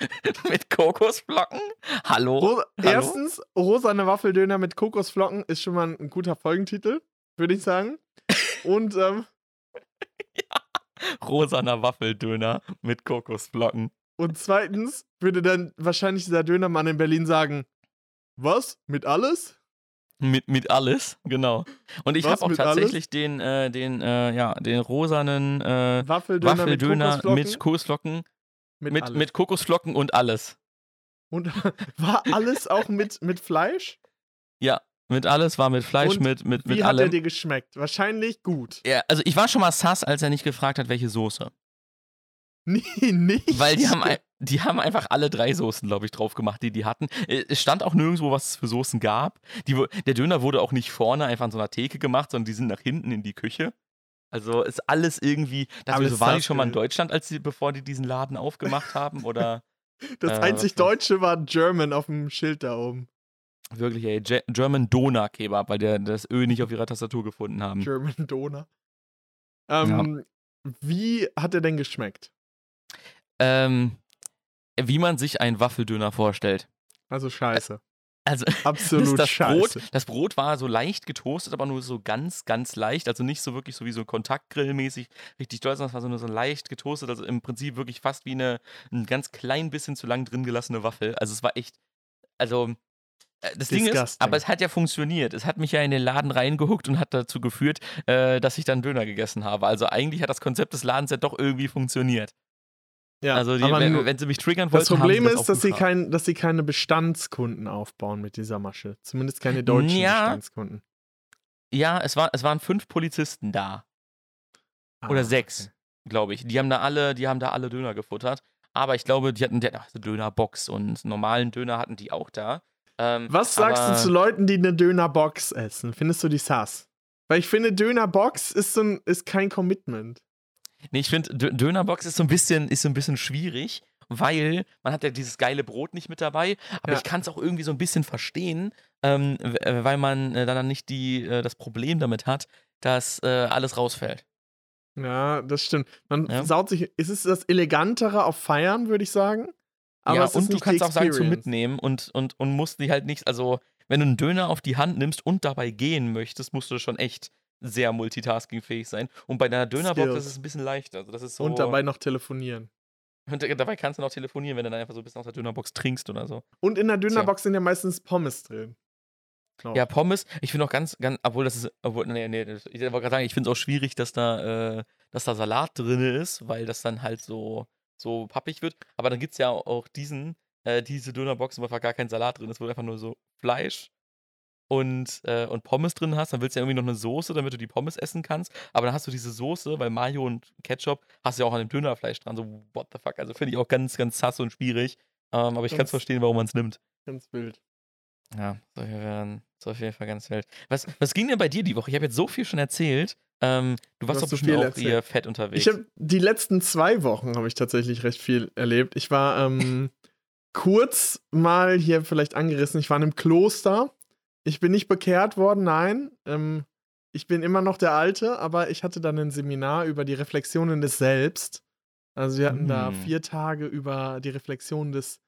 mit Kokosflocken? Hallo? Rosa, Hallo? erstens, rosane Waffeldöner mit Kokosflocken ist schon mal ein guter Folgentitel, würde ich sagen. Und ähm, Rosaner Waffeldöner mit Kokosflocken. Und zweitens würde dann wahrscheinlich dieser Dönermann in Berlin sagen: Was? Mit alles? Mit, mit alles, genau. Und ich habe auch tatsächlich den, äh, den, äh, ja, den rosanen äh, Waffeldöner, Waffeldöner mit Kokosflocken? mit mit, alles. mit Kokosflocken und alles. Und war alles auch mit, mit Fleisch? Ja, mit alles war mit Fleisch, Und mit, mit, Wie mit hat allem. er dir geschmeckt? Wahrscheinlich gut. Ja, also ich war schon mal sass, als er nicht gefragt hat, welche Soße. Nee, nicht. Weil die haben, die haben einfach alle drei Soßen, glaube ich, drauf gemacht, die die hatten. Äh, Es stand auch nirgendwo, was es für Soßen gab. Die, der Döner wurde auch nicht vorne einfach an so einer Theke gemacht, sondern die sind nach hinten in die Küche. Also ist alles irgendwie. Das Aber so, ist waren die schon mal in. Deutschland, als sie, bevor die diesen Laden aufgemacht haben? Oder Das äh, einzig? Deutsche war German auf dem Schild da oben. Wirklich, ey, Ge- German Doner Kebab, weil der das Ö nicht auf ihrer Tastatur gefunden haben. German Doner. Ähm, Wie hat er denn geschmeckt? Ähm, wie man sich einen Waffeldöner vorstellt. Also scheiße. Also, Absolut das scheiße. Brot, das Brot war so leicht getoastet, aber nur so ganz, ganz leicht. Also nicht so wirklich so wie so Kontaktgrillmäßig richtig doll, sondern es war so nur so leicht getoastet. Also im Prinzip wirklich fast wie eine ein ganz klein bisschen zu lang drin gelassene Waffel. Also es war echt. Also. Äh, Das Ding ist, Disgusting. aber es hat ja funktioniert. Es hat mich ja in den Laden reingehuckt und hat dazu geführt, äh, dass ich dann Döner gegessen habe. Also eigentlich hat das Konzept des Ladens ja doch irgendwie funktioniert. Ja, also die, wenn, wenn sie mich triggern wollten, das Problem haben sie ist, dass sie, kein, dass sie keine Bestandskunden aufbauen mit dieser Masche. Zumindest keine deutschen Ja. Bestandskunden. Ja, es, war, es waren fünf Polizisten da. Oder Ah, sechs, glaube ich. Die haben da alle, die haben da alle Döner gefuttert. Aber ich glaube, die hatten die hatten auch eine Dönerbox und einen normalen Döner hatten die auch da. Ähm, Was sagst du zu Leuten, die eine Dönerbox essen? Findest du die sass? Weil ich finde, Dönerbox ist, so ein, ist kein Commitment. Nee, ich finde, Dö- Dönerbox ist so ein bisschen, ist so ein bisschen schwierig, weil man hat ja dieses geile Brot nicht mit dabei. Aber Ja. ich kann es auch irgendwie so ein bisschen verstehen, ähm, äh, weil man äh, dann nicht die, äh, das Problem damit hat, dass äh, alles rausfällt. Ja, das stimmt. Man Ja. saut sich. Es ist das Elegantere auf Feiern, würde ich sagen. Aber ja, und du kannst auch sagen, zum Experience. Mitnehmen und, und, und musst die halt nicht, also wenn du einen Döner auf die Hand nimmst und dabei gehen möchtest, musst du schon echt sehr multitaskingfähig sein. Und bei deiner Dönerbox ist es ein bisschen leichter. Also das ist so, Und dabei noch telefonieren. und dabei kannst du noch telefonieren, wenn du dann einfach so ein bisschen aus der Dönerbox trinkst oder so. Und in der Dönerbox sind ja meistens Pommes drin. Glaub Ja. Pommes, ich finde auch ganz, ganz, obwohl das ist, obwohl, nee, nee, ich wollte gerade sagen, ich finde es auch schwierig, dass da, äh, dass da Salat drin ist, weil das dann halt so, so pappig wird. Aber dann gibt es ja auch diesen, äh, diese Dönerbox, wo einfach gar kein Salat drin ist, wo du einfach nur so Fleisch und, äh, und Pommes drin hast. Dann willst du ja irgendwie noch eine Soße, damit du die Pommes essen kannst. Aber dann hast du diese Soße, weil Mayo und Ketchup hast du ja auch an dem Dönerfleisch dran. So, what the fuck. Also finde ich auch ganz, ganz sass und schwierig. Ähm, aber ich kann es verstehen, warum man es nimmt. Ganz wild. Ja, das ist auf jeden Fall ganz wild. Was, was ging denn bei dir die Woche? Ich habe jetzt so viel schon erzählt. Ähm, du warst doch so bestimmt auch erzählt. hier fett unterwegs. Ich habe die letzten zwei Wochen habe ich tatsächlich recht viel erlebt. Ich war ähm, kurz mal hier vielleicht angerissen. Ich war in einem Kloster. Ich bin nicht bekehrt worden, nein. Ähm, ich bin immer noch der Alte, aber ich hatte dann ein Seminar über die Reflexionen des Selbst. Also wir hatten da Mm. vier Tage über die Reflexion des,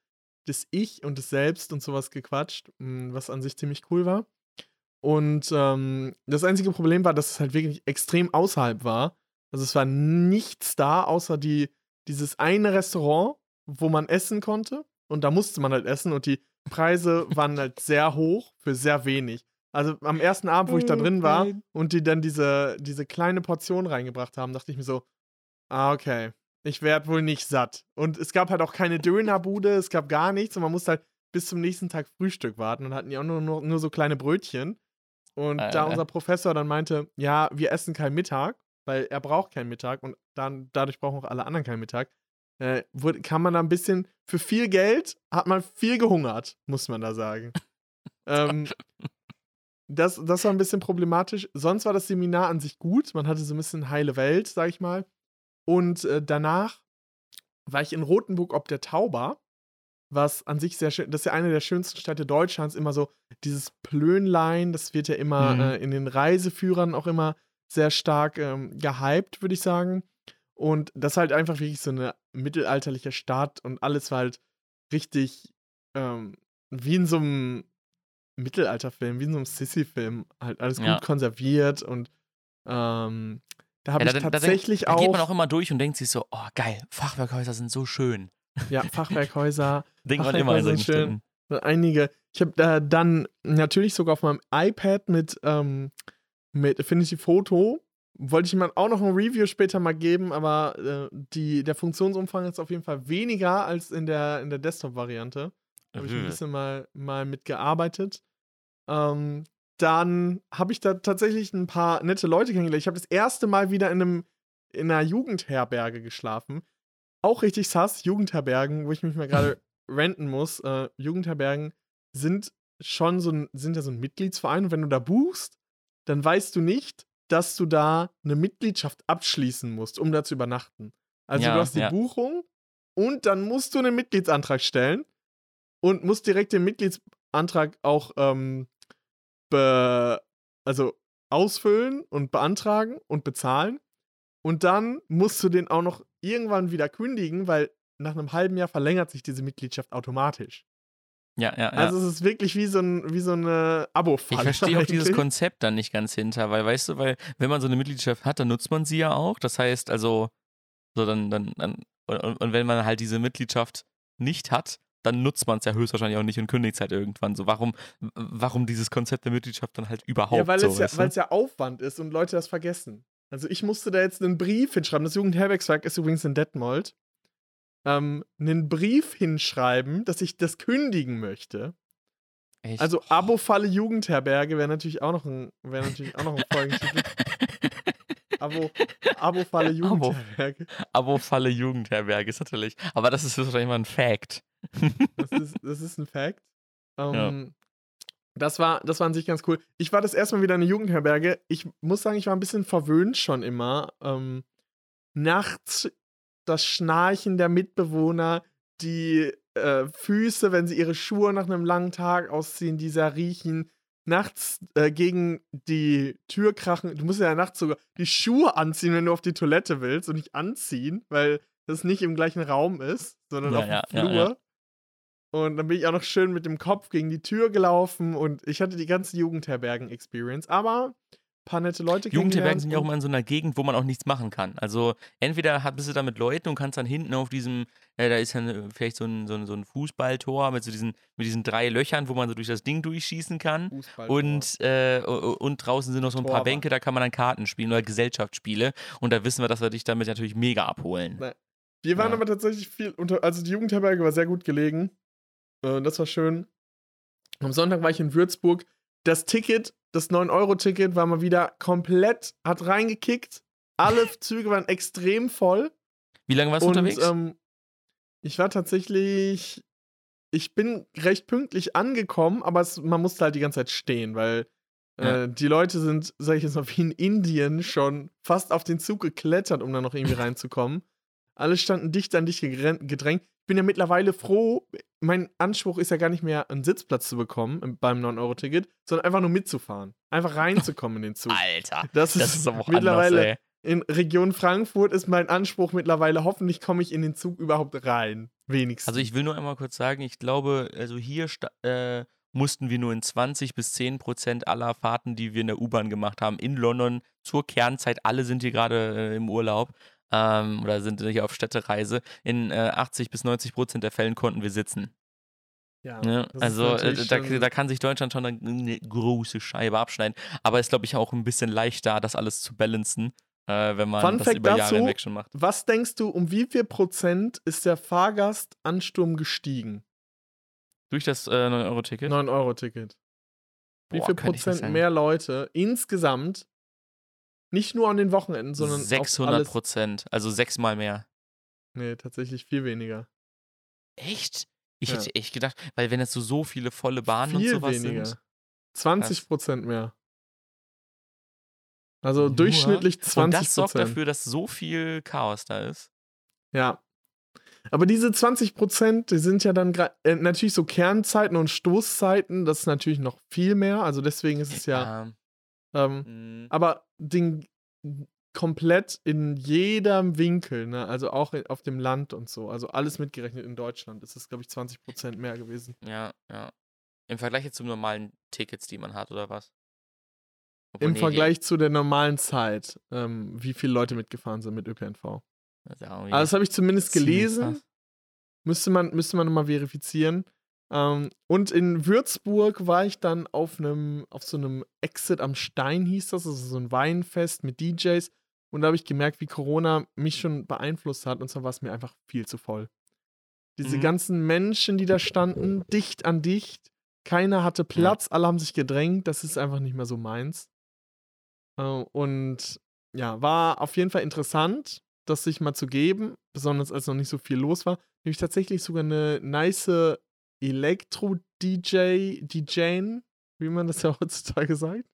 des Ich und des Selbst und sowas gequatscht, mm, was an sich ziemlich cool war. Und ähm, das einzige Problem war, dass es halt wirklich extrem außerhalb war. Also es war nichts da, außer die, dieses eine Restaurant, wo man essen konnte. Und da musste man halt essen und die Preise waren halt sehr hoch für sehr wenig. Also am ersten Abend, wo ich da drin war und die dann diese, diese kleine Portion reingebracht haben, dachte ich mir so, ah, okay, ich werde wohl nicht satt. Und es gab halt auch keine Dönerbude, es gab gar nichts und man musste halt bis zum nächsten Tag Frühstück warten und hatten ja auch nur, nur, nur so kleine Brötchen. Und da Alter. unser Professor dann meinte, ja, wir essen keinen Mittag, weil er braucht keinen Mittag und dann dadurch brauchen auch alle anderen keinen Mittag, äh, wurde, kann man da ein bisschen, für viel Geld hat man viel gehungert, muss man da sagen. ähm, das, das war ein bisschen problematisch. Sonst war das Seminar an sich gut. Man hatte so ein bisschen heile Welt, sag ich mal. Und äh, danach war ich in Rothenburg ob der Tauber, was an sich sehr schön, das ist ja eine der schönsten Städte Deutschlands, immer so dieses Plönlein, das wird ja immer Mhm. äh, in den Reiseführern auch immer sehr stark ähm, gehypt, würde ich sagen. Und das ist halt einfach wirklich so eine mittelalterliche Stadt und alles war halt richtig ähm, wie in so einem Mittelalterfilm, wie in so einem Sissy-Film, halt alles gut Ja. konserviert und ähm, da habe Ja, ich da, da, da, tatsächlich da auch, geht man auch immer durch und denkt sich so, oh geil, Fachwerkhäuser sind so schön. ja, Fachwerkhäuser, Denkt man immer in sind schön. Einige. Ich habe da dann natürlich sogar auf meinem iPad mit, ähm, mit Affinity Photo wollte ich jemand auch noch ein Review später mal geben, aber äh, die, der Funktionsumfang ist auf jeden Fall weniger als in der, in der Desktop-Variante. Da habe ich ein Mhm. bisschen mal, mal mitgearbeitet. Ähm, dann habe ich da tatsächlich ein paar nette Leute kennengelernt. Ich habe das erste Mal wieder in, einem, in einer Jugendherberge geschlafen. Auch richtig sass, Jugendherbergen, wo ich mich mal gerade renten muss. Äh, Jugendherbergen sind schon so ein, sind ja so ein Mitgliedsverein und wenn du da buchst, dann weißt du nicht, dass du da eine Mitgliedschaft abschließen musst, um da zu übernachten. Also Ja, du hast die ja. Buchung und dann musst du einen Mitgliedsantrag stellen und musst direkt den Mitgliedsantrag auch ähm, be, also ausfüllen und beantragen und bezahlen. Und dann musst du den auch noch irgendwann wieder kündigen, weil nach einem halben Jahr verlängert sich diese Mitgliedschaft automatisch. Ja, ja, ja. Also es ist wirklich wie so, ein, wie so eine Abo-Falle. Ich verstehe auch dieses. Konzept dann nicht ganz hinter, weil, weißt du, weil wenn man so eine Mitgliedschaft hat, dann nutzt man sie ja auch. Das heißt, also, so dann, dann, dann und und wenn man halt diese Mitgliedschaft nicht hat, dann nutzt man es ja höchstwahrscheinlich auch nicht und kündigt es halt irgendwann. So, warum, warum dieses Konzept der Mitgliedschaft dann halt überhaupt Ja, weil so, es ja, du? weil es ja Aufwand ist und Leute das vergessen. Also ich musste da jetzt einen Brief hinschreiben. Das Jugendherbergswerk ist übrigens in Detmold. Ähm, einen Brief hinschreiben, dass ich das kündigen möchte. Echt? Also Abo-Falle Jugendherberge wäre natürlich auch noch ein, wäre natürlich auch noch ein Folgentitel. Abo, Abo-Falle Jugendherberge. Abo-Falle Jugendherberge ist natürlich. Aber das ist wahrscheinlich mal ein Fact. Das ist, das ist ein Fact. Ähm, das, war, das war an sich ganz cool. Ich war das erste Mal wieder in einer Jugendherberge. Ich muss sagen, ich war ein bisschen verwöhnt schon immer. Ähm, nachts das Schnarchen der Mitbewohner, die äh, Füße, wenn sie ihre Schuhe nach einem langen Tag ausziehen, die sehr riechen. Nachts äh, gegen die Tür krachen. Du musst ja nachts sogar die Schuhe anziehen, wenn du auf die Toilette willst und nicht anziehen, weil das nicht im gleichen Raum ist, sondern Ja, auf dem ja, Flur. ja. Und dann bin ich auch noch schön mit dem Kopf gegen die Tür gelaufen und ich hatte die ganze Jugendherbergen-Experience. Aber paar nette Leute Jugendherbergen sind ja auch immer in so einer Gegend, wo man auch nichts machen kann. Also entweder bist du da mit Leuten und kannst dann hinten auf diesem, äh, da ist ja ne- vielleicht so ein, so, ein, so ein Fußballtor mit so diesen, mit diesen drei Löchern, wo man so durch das Ding durchschießen kann. und äh, und draußen sind noch so ein paar Torwart. Bänke, da kann man dann Karten spielen oder Gesellschaftsspiele. Und da wissen wir, dass wir dich damit natürlich mega abholen. Na, Wir waren Ja. aber tatsächlich viel unter. Also die Jugendherberge war sehr gut gelegen. Äh, das war schön. Am Sonntag war ich in Würzburg. Das Ticket, das 9-Euro-Ticket, war mal wieder komplett, hat reingekickt. Alle Züge waren extrem voll. Wie lange warst du und unterwegs? ähm, ich war tatsächlich. ich bin recht pünktlich angekommen, aber es, man musste halt die ganze Zeit stehen, weil Ja. äh, die Leute sind, sag ich jetzt mal, wie in Indien schon fast auf den Zug geklettert, um da noch irgendwie reinzukommen. Alle standen dicht an dich gedrängt. Ich bin ja mittlerweile froh, mein Anspruch ist ja gar nicht mehr, einen Sitzplatz zu bekommen im- beim 9-Euro-Ticket, sondern einfach nur mitzufahren. Einfach reinzukommen in den Zug. Alter. Das ist, Das ist aber auch mittlerweile anders, in Region Frankfurt ist mein Anspruch mittlerweile, hoffentlich komme ich in den Zug überhaupt rein. Wenigstens. Also ich will nur einmal kurz sagen, ich glaube, also hier äh, mussten wir nur in 20 bis 10 Prozent aller Fahrten, die wir in der U-Bahn gemacht haben, in London zur Kernzeit, alle sind hier gerade äh, im Urlaub ähm, oder sind hier auf Städtereise, in äh, 80 bis 90 Prozent der Fällen konnten wir sitzen. ja, Ne? das ist Also äh, da, da kann sich Deutschland schon eine, große Scheibe abschneiden. Aber ist, glaube ich, auch ein bisschen leichter, das alles zu balancen, äh, wenn man Fun das Fact über Jahre dazu, hinweg schon macht. Was denkst du, um wie viel Prozent ist der Fahrgastansturm gestiegen? Durch das äh, 9-Euro-Ticket? 9-Euro-Ticket. Wie viel Prozent mehr Leute insgesamt, nicht nur an den Wochenenden, sondern auf 600 alles, Prozent, also sechsmal mehr. Nee, tatsächlich viel weniger. Echt? Ich Ja. hätte echt gedacht, weil wenn jetzt so, so viele volle Bahnen und viel sowas weniger. sind. 20 Prozent mehr. Also Nur? durchschnittlich 20 Und das sorgt Prozent. dafür, dass so viel Chaos da ist. Ja. Aber diese 20 Prozent, die sind ja dann äh, natürlich so Kernzeiten und Stoßzeiten, das ist natürlich noch viel mehr. Also deswegen ist es ja. Ähm, Ähm, aber den komplett in jedem Winkel, ne? also auch in, auf dem Land und so, also alles mitgerechnet in Deutschland, ist es, glaube ich, 20 Prozent mehr gewesen. ja, ja. Im Vergleich jetzt zu normalen Tickets, die man hat, oder was? Obwohl, Im nee, Vergleich zu der normalen Zeit, ähm, wie viele Leute mitgefahren sind mit ÖPNV. das Also das habe ich zumindest gelesen. Müsste man, müsste man nochmal verifizieren. Ähm, und in Würzburg war ich dann auf einem, auf so einem Exit am Stein hieß das, also so ein Weinfest mit DJs. Und da habe ich gemerkt, wie Corona mich schon beeinflusst hat. Und zwar war es mir einfach viel zu voll. Diese Mhm. ganzen Menschen, die da standen, dicht an dicht. Keiner hatte Platz, alle haben sich gedrängt. Das ist einfach nicht mehr so meins. Äh, und ja, war auf jeden Fall interessant, das sich mal zu geben, besonders als noch nicht so viel los war. Nämlich tatsächlich sogar eine nice Elektro-DJ, DJin, wie man das ja heutzutage sagt.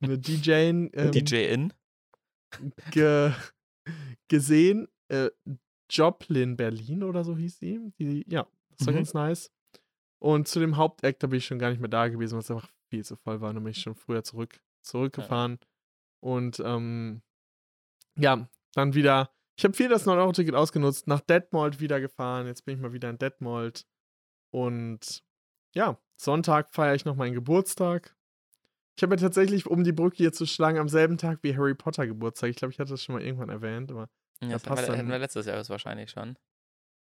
eine DJin ähm, DJN? ge gesehen. Äh, Joplin Berlin oder so hieß sie. Die, ja, das war Mhm. ganz nice. Und zu dem Hauptact, da bin ich schon gar nicht mehr da gewesen, weil es einfach viel zu voll war. Und dann bin ich schon früher zurück, zurückgefahren. Und ähm, ja, dann wieder. Ich habe viel das 9-Euro-Ticket ausgenutzt, nach Detmold wieder gefahren. Jetzt bin ich mal wieder in Detmold. Und ja, Sonntag feiere ich noch meinen Geburtstag. Ich habe ja tatsächlich, um die Brücke hier zu schlagen, am selben Tag wie Harry Potter Geburtstag. Ich glaube, ich hatte das schon mal irgendwann erwähnt, aber Ja, das passt hatten wir, letztes Jahr wahrscheinlich schon.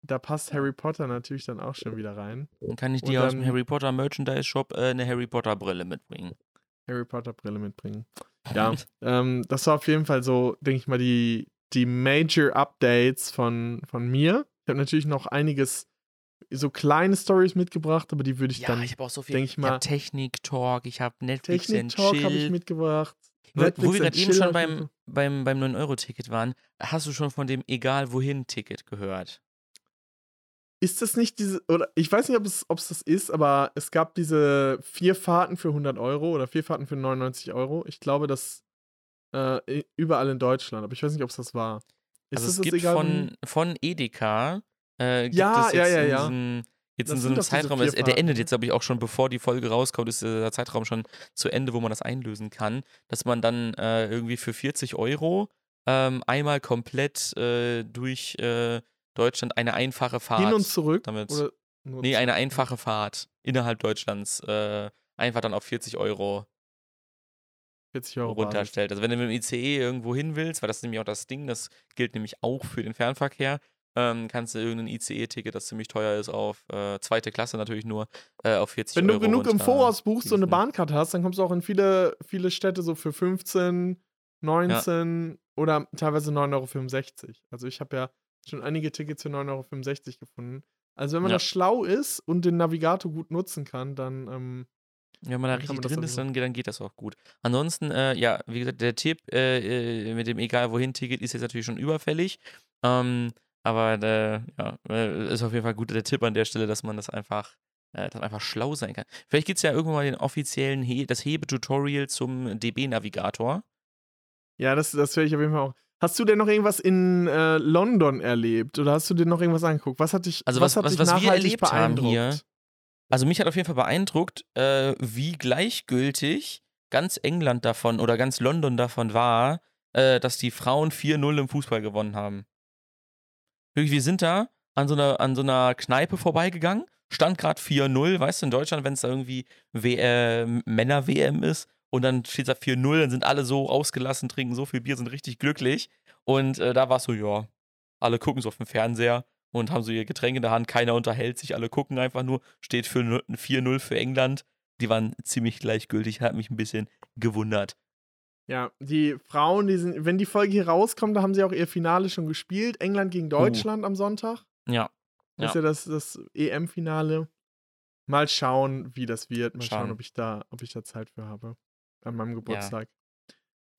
da passt Harry Potter natürlich dann auch schon wieder rein. Dann kann ich dir aus dem Harry Potter Merchandise Shop äh, eine Harry Potter Brille mitbringen. Harry Potter Brille mitbringen. Ja, ähm, das war auf jeden Fall so, denke ich mal, die, die Major Updates von, von mir. Ich habe natürlich noch einiges, so kleine Stories mitgebracht, aber die würde ich Ja, dann. ich habe auch so viel. ich ich mal- habe Technik-Talk, ich habe Netflix Technik Talk habe ich mitgebracht. Wo, wo Netflix wir gerade eben schon beim, beim, beim 9-Euro-Ticket waren, hast du schon von dem Egal wohin Ticket gehört? Ist das nicht diese, oder ich weiß nicht, ob es, ob es das ist, aber es gab diese vier Fahrten für 100 Euro oder vier Fahrten für 99 Euro. Ich glaube, das äh, überall in Deutschland, aber ich weiß nicht, ob es das war. Ist also das es das gibt egal, von, von Edeka, äh, gibt Ja, es ja, jetzt ja, in ja. diesem- Jetzt Das in so einem Zeitraum, vier es- der endet ne? jetzt, glaube ich, auch schon, bevor die Folge rauskommt, ist der Zeitraum schon zu Ende, wo man das einlösen kann, dass man dann äh, irgendwie für 40 Euro ähm, einmal komplett äh, durch äh, Deutschland eine einfache Fahrt. hin und zurück? damit- Oder Nee, eine einfache Fahrt innerhalb Deutschlands äh, einfach dann auf 40 Euro 40 Euro. Runterstellt. Also wenn du mit dem ICE irgendwo hin willst, weil das ist nämlich auch das Ding, das gilt nämlich auch für den Fernverkehr, ähm, kannst du irgendein ICE-Ticket, das ziemlich teuer ist, auf äh, zweite Klasse natürlich nur, äh, auf 40 Wenn du Euro genug im Voraus buchst und eine. Bahncard hast, dann kommst du auch in viele, viele Städte so für 15, 19 oder teilweise 9,65 Euro. Also ich habe ja schon einige Tickets für 9,65 Euro gefunden. Also wenn man Ja. da schlau ist und den Navigator gut nutzen kann, dann ähm, Wenn man da richtig drin ist, dann, geht- dann geht das auch gut. Ansonsten, äh, ja, wie gesagt, der Tipp äh, äh, mit dem egal wohin Ticket ist jetzt natürlich schon überfällig. Ähm, Aber äh, ja, äh, ist auf jeden Fall gut der Tipp an der Stelle, dass man das einfach, äh, dass einfach schlau sein kann. Vielleicht gibt es ja irgendwann mal den offiziellen He das Hebetutorial zum DB-Navigator. Ja, das, das höre ich auf jeden Fall auch. Hast du denn noch irgendwas in äh, London erlebt oder hast du dir noch irgendwas angeguckt? Was hat dich, Also was, was- hat was- dich was wir erlebt haben beeindruckt? hier, Also mich hat auf jeden Fall beeindruckt, äh, wie gleichgültig ganz England davon oder ganz London davon war, äh, dass die Frauen 4-0 im Fußball gewonnen haben. Wir sind da an so einer, an so einer Kneipe vorbeigegangen, stand gerade 4-0, weißt du, in Deutschland, wenn es da irgendwie äh, Männer-WM ist und dann steht da 4-0, dann sind alle so ausgelassen, trinken so viel Bier, sind richtig glücklich. Und äh, da war es so, ja, alle gucken so auf dem Fernseher und haben so ihr Getränk in der Hand, keiner unterhält sich, alle gucken einfach nur, steht für 4-0 für England. Die waren ziemlich gleichgültig, hat mich ein bisschen gewundert. Ja, die Frauen, die sind, wenn die Folge hier rauskommt, da haben sie auch ihr Finale schon gespielt. England gegen Deutschland am Sonntag. Ja. Das ist Ja. ja das, das EM-Finale. Mal schauen, wie das wird. Mal schauen, Schauen. ob ich da, ob ich da Zeit für habe. An meinem Geburtstag.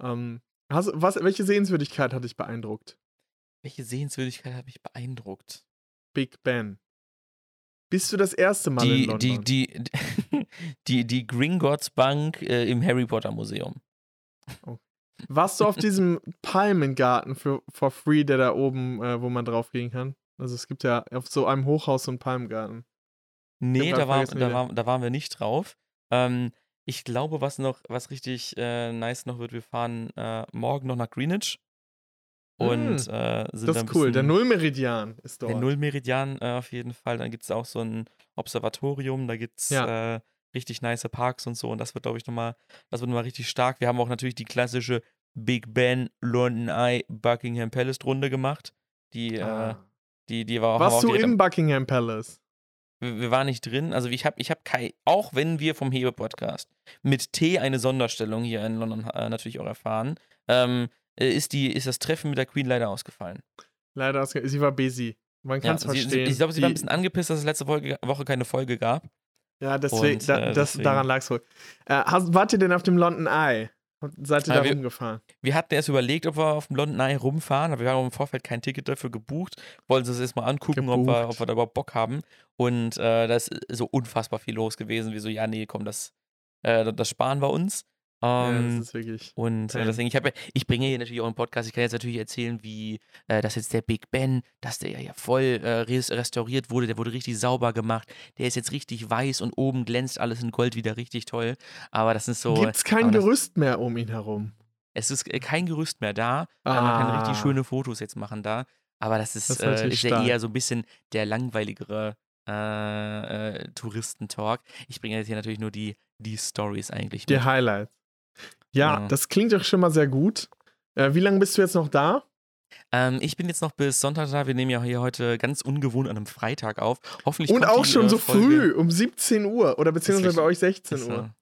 Ähm, hast, was, welche Sehenswürdigkeit hat dich beeindruckt? Welche Sehenswürdigkeit hat mich beeindruckt? Big Ben. Bist du das erste Mal in Die, London? die, die, die, die Gringotts Bank äh, im Harry Potter Museum. Warst du auf diesem Palmengarten für for free, der da oben, äh, wo man drauf gehen kann? Also es gibt ja auf so einem Hochhaus so einen Palmengarten. Nee, da, war, da, war, da waren wir nicht drauf. Ähm, ich glaube, was noch, was richtig äh, nice noch wird, wir fahren äh, morgen noch nach Greenwich. Und Mm, äh, sind Das da ist cool. Der Nullmeridian ist dort. Der Nullmeridian äh, auf jeden Fall. Dann gibt es auch so ein Observatorium, da gibt es Ja. Äh, richtig nice Parks und so. Und das wird, glaube ich, nochmal, das wird nochmal richtig stark. Wir haben auch natürlich die klassische Big Ben, London Eye, Buckingham Palace Runde gemacht. Die, äh, Ah. die, die war auch. Warst du im Buckingham Palace? wir, wir waren nicht drin. Also ich habe, ich habe kein, auch wenn wir vom Hebe-Podcast mit T eine Sonderstellung hier in London äh, natürlich auch erfahren, ähm, äh, ist, die, ist das Treffen mit der Queen leider ausgefallen. Leider, ausge- sie war busy. Man kann es sie, sie, verstehen. ich glaube, sie war ein Die- bisschen angepisst, dass es letzte Folge, Woche keine Folge gab. Ja, deswegen, Und, da, äh, das, deswegen- daran lag es wohl. Äh, hast, wart ihr denn auf dem London Eye? Seid ihr Ja, da wir- rumgefahren? Wir hatten erst überlegt, ob wir auf dem London Eye rumfahren, aber wir haben im Vorfeld kein Ticket dafür gebucht. Wollten uns das erstmal angucken, ob wir, ob wir da überhaupt Bock haben. Und äh, da ist so unfassbar viel los gewesen, wie so, ja, nee, komm, das, äh, das sparen wir uns. Ja, Ähm, das ist wirklich. Und äh, deswegen, ich, hab, ja- ich bringe hier natürlich auch einen Podcast, ich kann jetzt natürlich erzählen, wie äh, das jetzt der Big Ben, dass der ja voll äh, res restauriert wurde, der wurde richtig sauber gemacht, der ist jetzt richtig weiß und oben glänzt alles in Gold wieder richtig toll. Aber das ist so, Gibt es kein aber das- Gerüst mehr um ihn herum? es ist äh, kein Gerüst mehr da, äh, man kann richtig Ah. schöne Fotos jetzt machen da, aber das ist, Das ist äh, natürlich ist ja eher so ein bisschen der langweiligere äh, äh, Touristentalk. Ich bringe jetzt hier natürlich nur die, die Stories eigentlich Die mit. Highlights. Ja, Ja. das klingt doch schon mal sehr gut. Äh, wie lange bist du jetzt noch da? Ähm, ich bin jetzt noch bis Sonntag da. Wir nehmen ja hier heute ganz ungewohnt an einem Freitag auf. Hoffentlich Und auch die, schon äh, so Folge- früh, um 17 Uhr. Oder beziehungsweise bei euch 16 Ist, Uhr.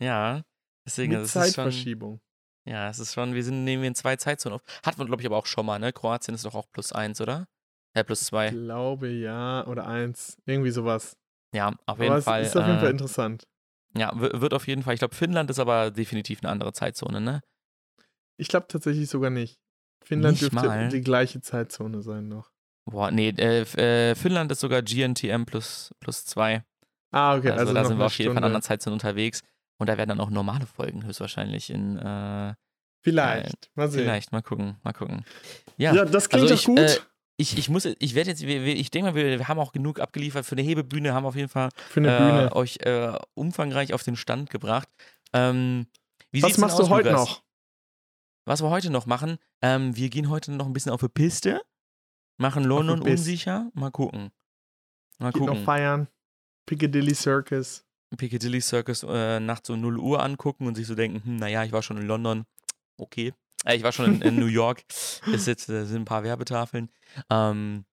äh, Ja, deswegen Mit also es ist schon, Zeitverschiebung. Ja, es ist schon, wir sind, nehmen wir in zwei Zeitzonen auf. Hat man, glaube ich, aber auch schon mal, ne? Kroatien ist doch auch plus eins, oder? Ja, plus zwei. Ich glaube ja, oder eins. Irgendwie sowas. Ja, auf Aber jeden es Fall. ist auf jeden äh, Fall interessant. Ja, wird auf jeden Fall. Ich glaube, Finnland ist aber definitiv eine andere Zeitzone, ne? Ich glaube tatsächlich sogar nicht. Finnland Nicht dürfte mal? die gleiche Zeitzone sein noch. Boah, nee, äh, äh, Finnland ist sogar GNTM plus, plus zwei. Ah, okay. also, Also, da sind wir auf jeden Fall in Stunde. anderen Zeitzonen unterwegs. Und da werden dann auch normale Folgen höchstwahrscheinlich in. Äh, Vielleicht. Mal sehen. vielleicht, mal gucken, mal gucken. Ja, Ja, das klingt also doch ich, gut. Ich, ich muss, ich werde jetzt, ich denke mal, wir, haben auch genug abgeliefert für eine Hebebühne, haben auf jeden Fall äh, Bühne. euch äh, umfangreich auf den Stand gebracht. Ähm, wie Was machst du aus, heute Lukas? noch? Was wir heute noch machen, ähm, wir gehen heute noch ein bisschen auf die Piste, machen London unsicher, mal gucken. Mal Geht noch gucken. feiern. Piccadilly Circus. Piccadilly Circus äh, nachts um 0 Uhr angucken und sich so denken, hm, naja, ich war schon in London, okay. Äh, ich war schon in, in New York, jetzt, äh, sind ein paar Werbetafeln. Ähm,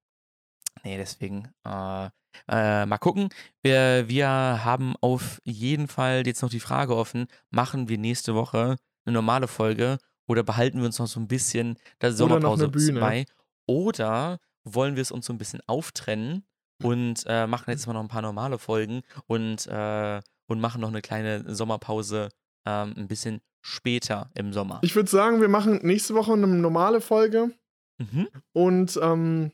nee, deswegen, äh, äh, mal gucken. Wir, wir haben auf jeden Fall jetzt noch die Frage offen, machen wir nächste Woche eine normale Folge oder behalten wir uns noch so ein bisschen eine Sommerpause bei? Oder wollen wir es uns so ein bisschen auftrennen und äh, machen jetzt mal noch ein paar normale Folgen und, äh, und machen noch eine kleine Sommerpause ähm, ein bisschen später im Sommer. Ich würde sagen, wir machen nächste Woche eine normale Folge Mhm. und ähm,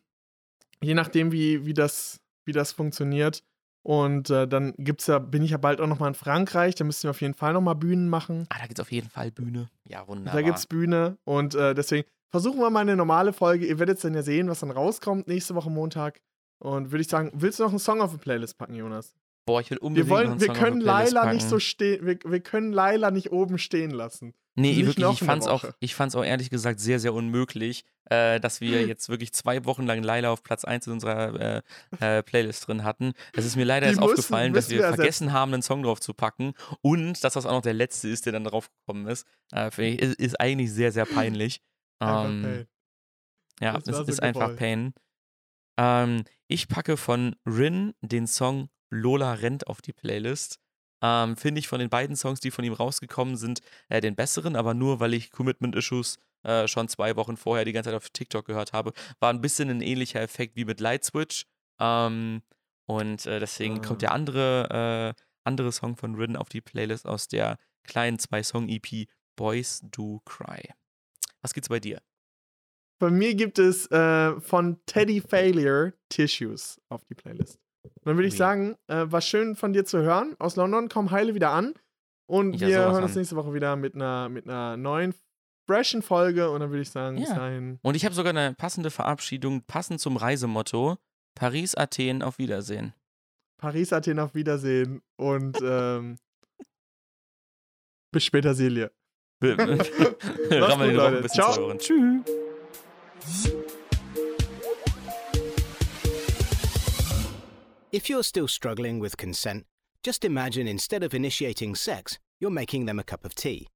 Je nachdem, wie, wie, das, wie das funktioniert. Und äh, dann gibt's ja, bin ich ja bald auch nochmal in Frankreich. Da müssen wir auf jeden Fall nochmal Bühnen machen. Ah, da gibt es auf jeden Fall Bühne. Ja, wunderbar. Da gibt's Bühne. Und äh, deswegen versuchen wir mal eine normale Folge. Ihr werdet dann ja sehen, was dann rauskommt nächste Woche Montag. Und würde ich sagen, willst du noch einen Song auf die Playlist packen, Jonas? Boah, ich will unbedingt Wir, wollen, wir können Laila nicht so stehen, wir, wir können Laila nicht oben stehen lassen. Nee, Nicht wirklich, ich fand's auch, ich fand's auch ehrlich gesagt sehr, sehr unmöglich, äh, dass wir jetzt wirklich zwei Wochen lang Laila auf Platz 1 in unserer äh, äh, Playlist drin hatten. Es ist mir leider Die erst müssen- aufgefallen, dass wir wir ersetzen. vergessen haben, einen Song drauf zu packen und dass das auch noch der letzte ist, der dann drauf gekommen ist. Äh, ich, ist, ist eigentlich sehr, sehr peinlich. Einfach Ähm, ja, Das es so ist einfach gewollt. Pain. Ähm, ich packe von Rin den Song Lola rennt auf die Playlist. Ähm, Finde ich von den beiden Songs, die von ihm rausgekommen sind, äh, den besseren, aber nur weil ich Commitment Issues äh, schon zwei Wochen vorher die ganze Zeit auf TikTok gehört habe. War ein bisschen ein ähnlicher Effekt wie mit Light Switch. Ähm, und äh, deswegen Ah. kommt der andere, äh, andere Song von Rin auf die Playlist aus der kleinen Zwei-Song-EP Boys Do Cry. Was gibt's bei dir? Bei mir gibt es äh, von Teddy Failure Tissues auf die Playlist. Dann würde ich Ui. sagen, äh, war schön von dir zu hören. Aus London, komm heile wieder an. Und Ja, wir hören uns nächste Woche wieder mit einer, mit einer neuen, freshen Folge. Und dann würde ich sagen, bis Ja. dahin. Und ich habe sogar eine passende Verabschiedung, passend zum Reisemotto. Paris, Athen, auf Wiedersehen. Paris, Athen, auf Wiedersehen. Und ähm, bis später, Silje. Rammel gut, den Rock ein Leute. bisschen Ciao. Tschüss. If you're still struggling with consent, just imagine instead of initiating sex, you're making them a cup of tea.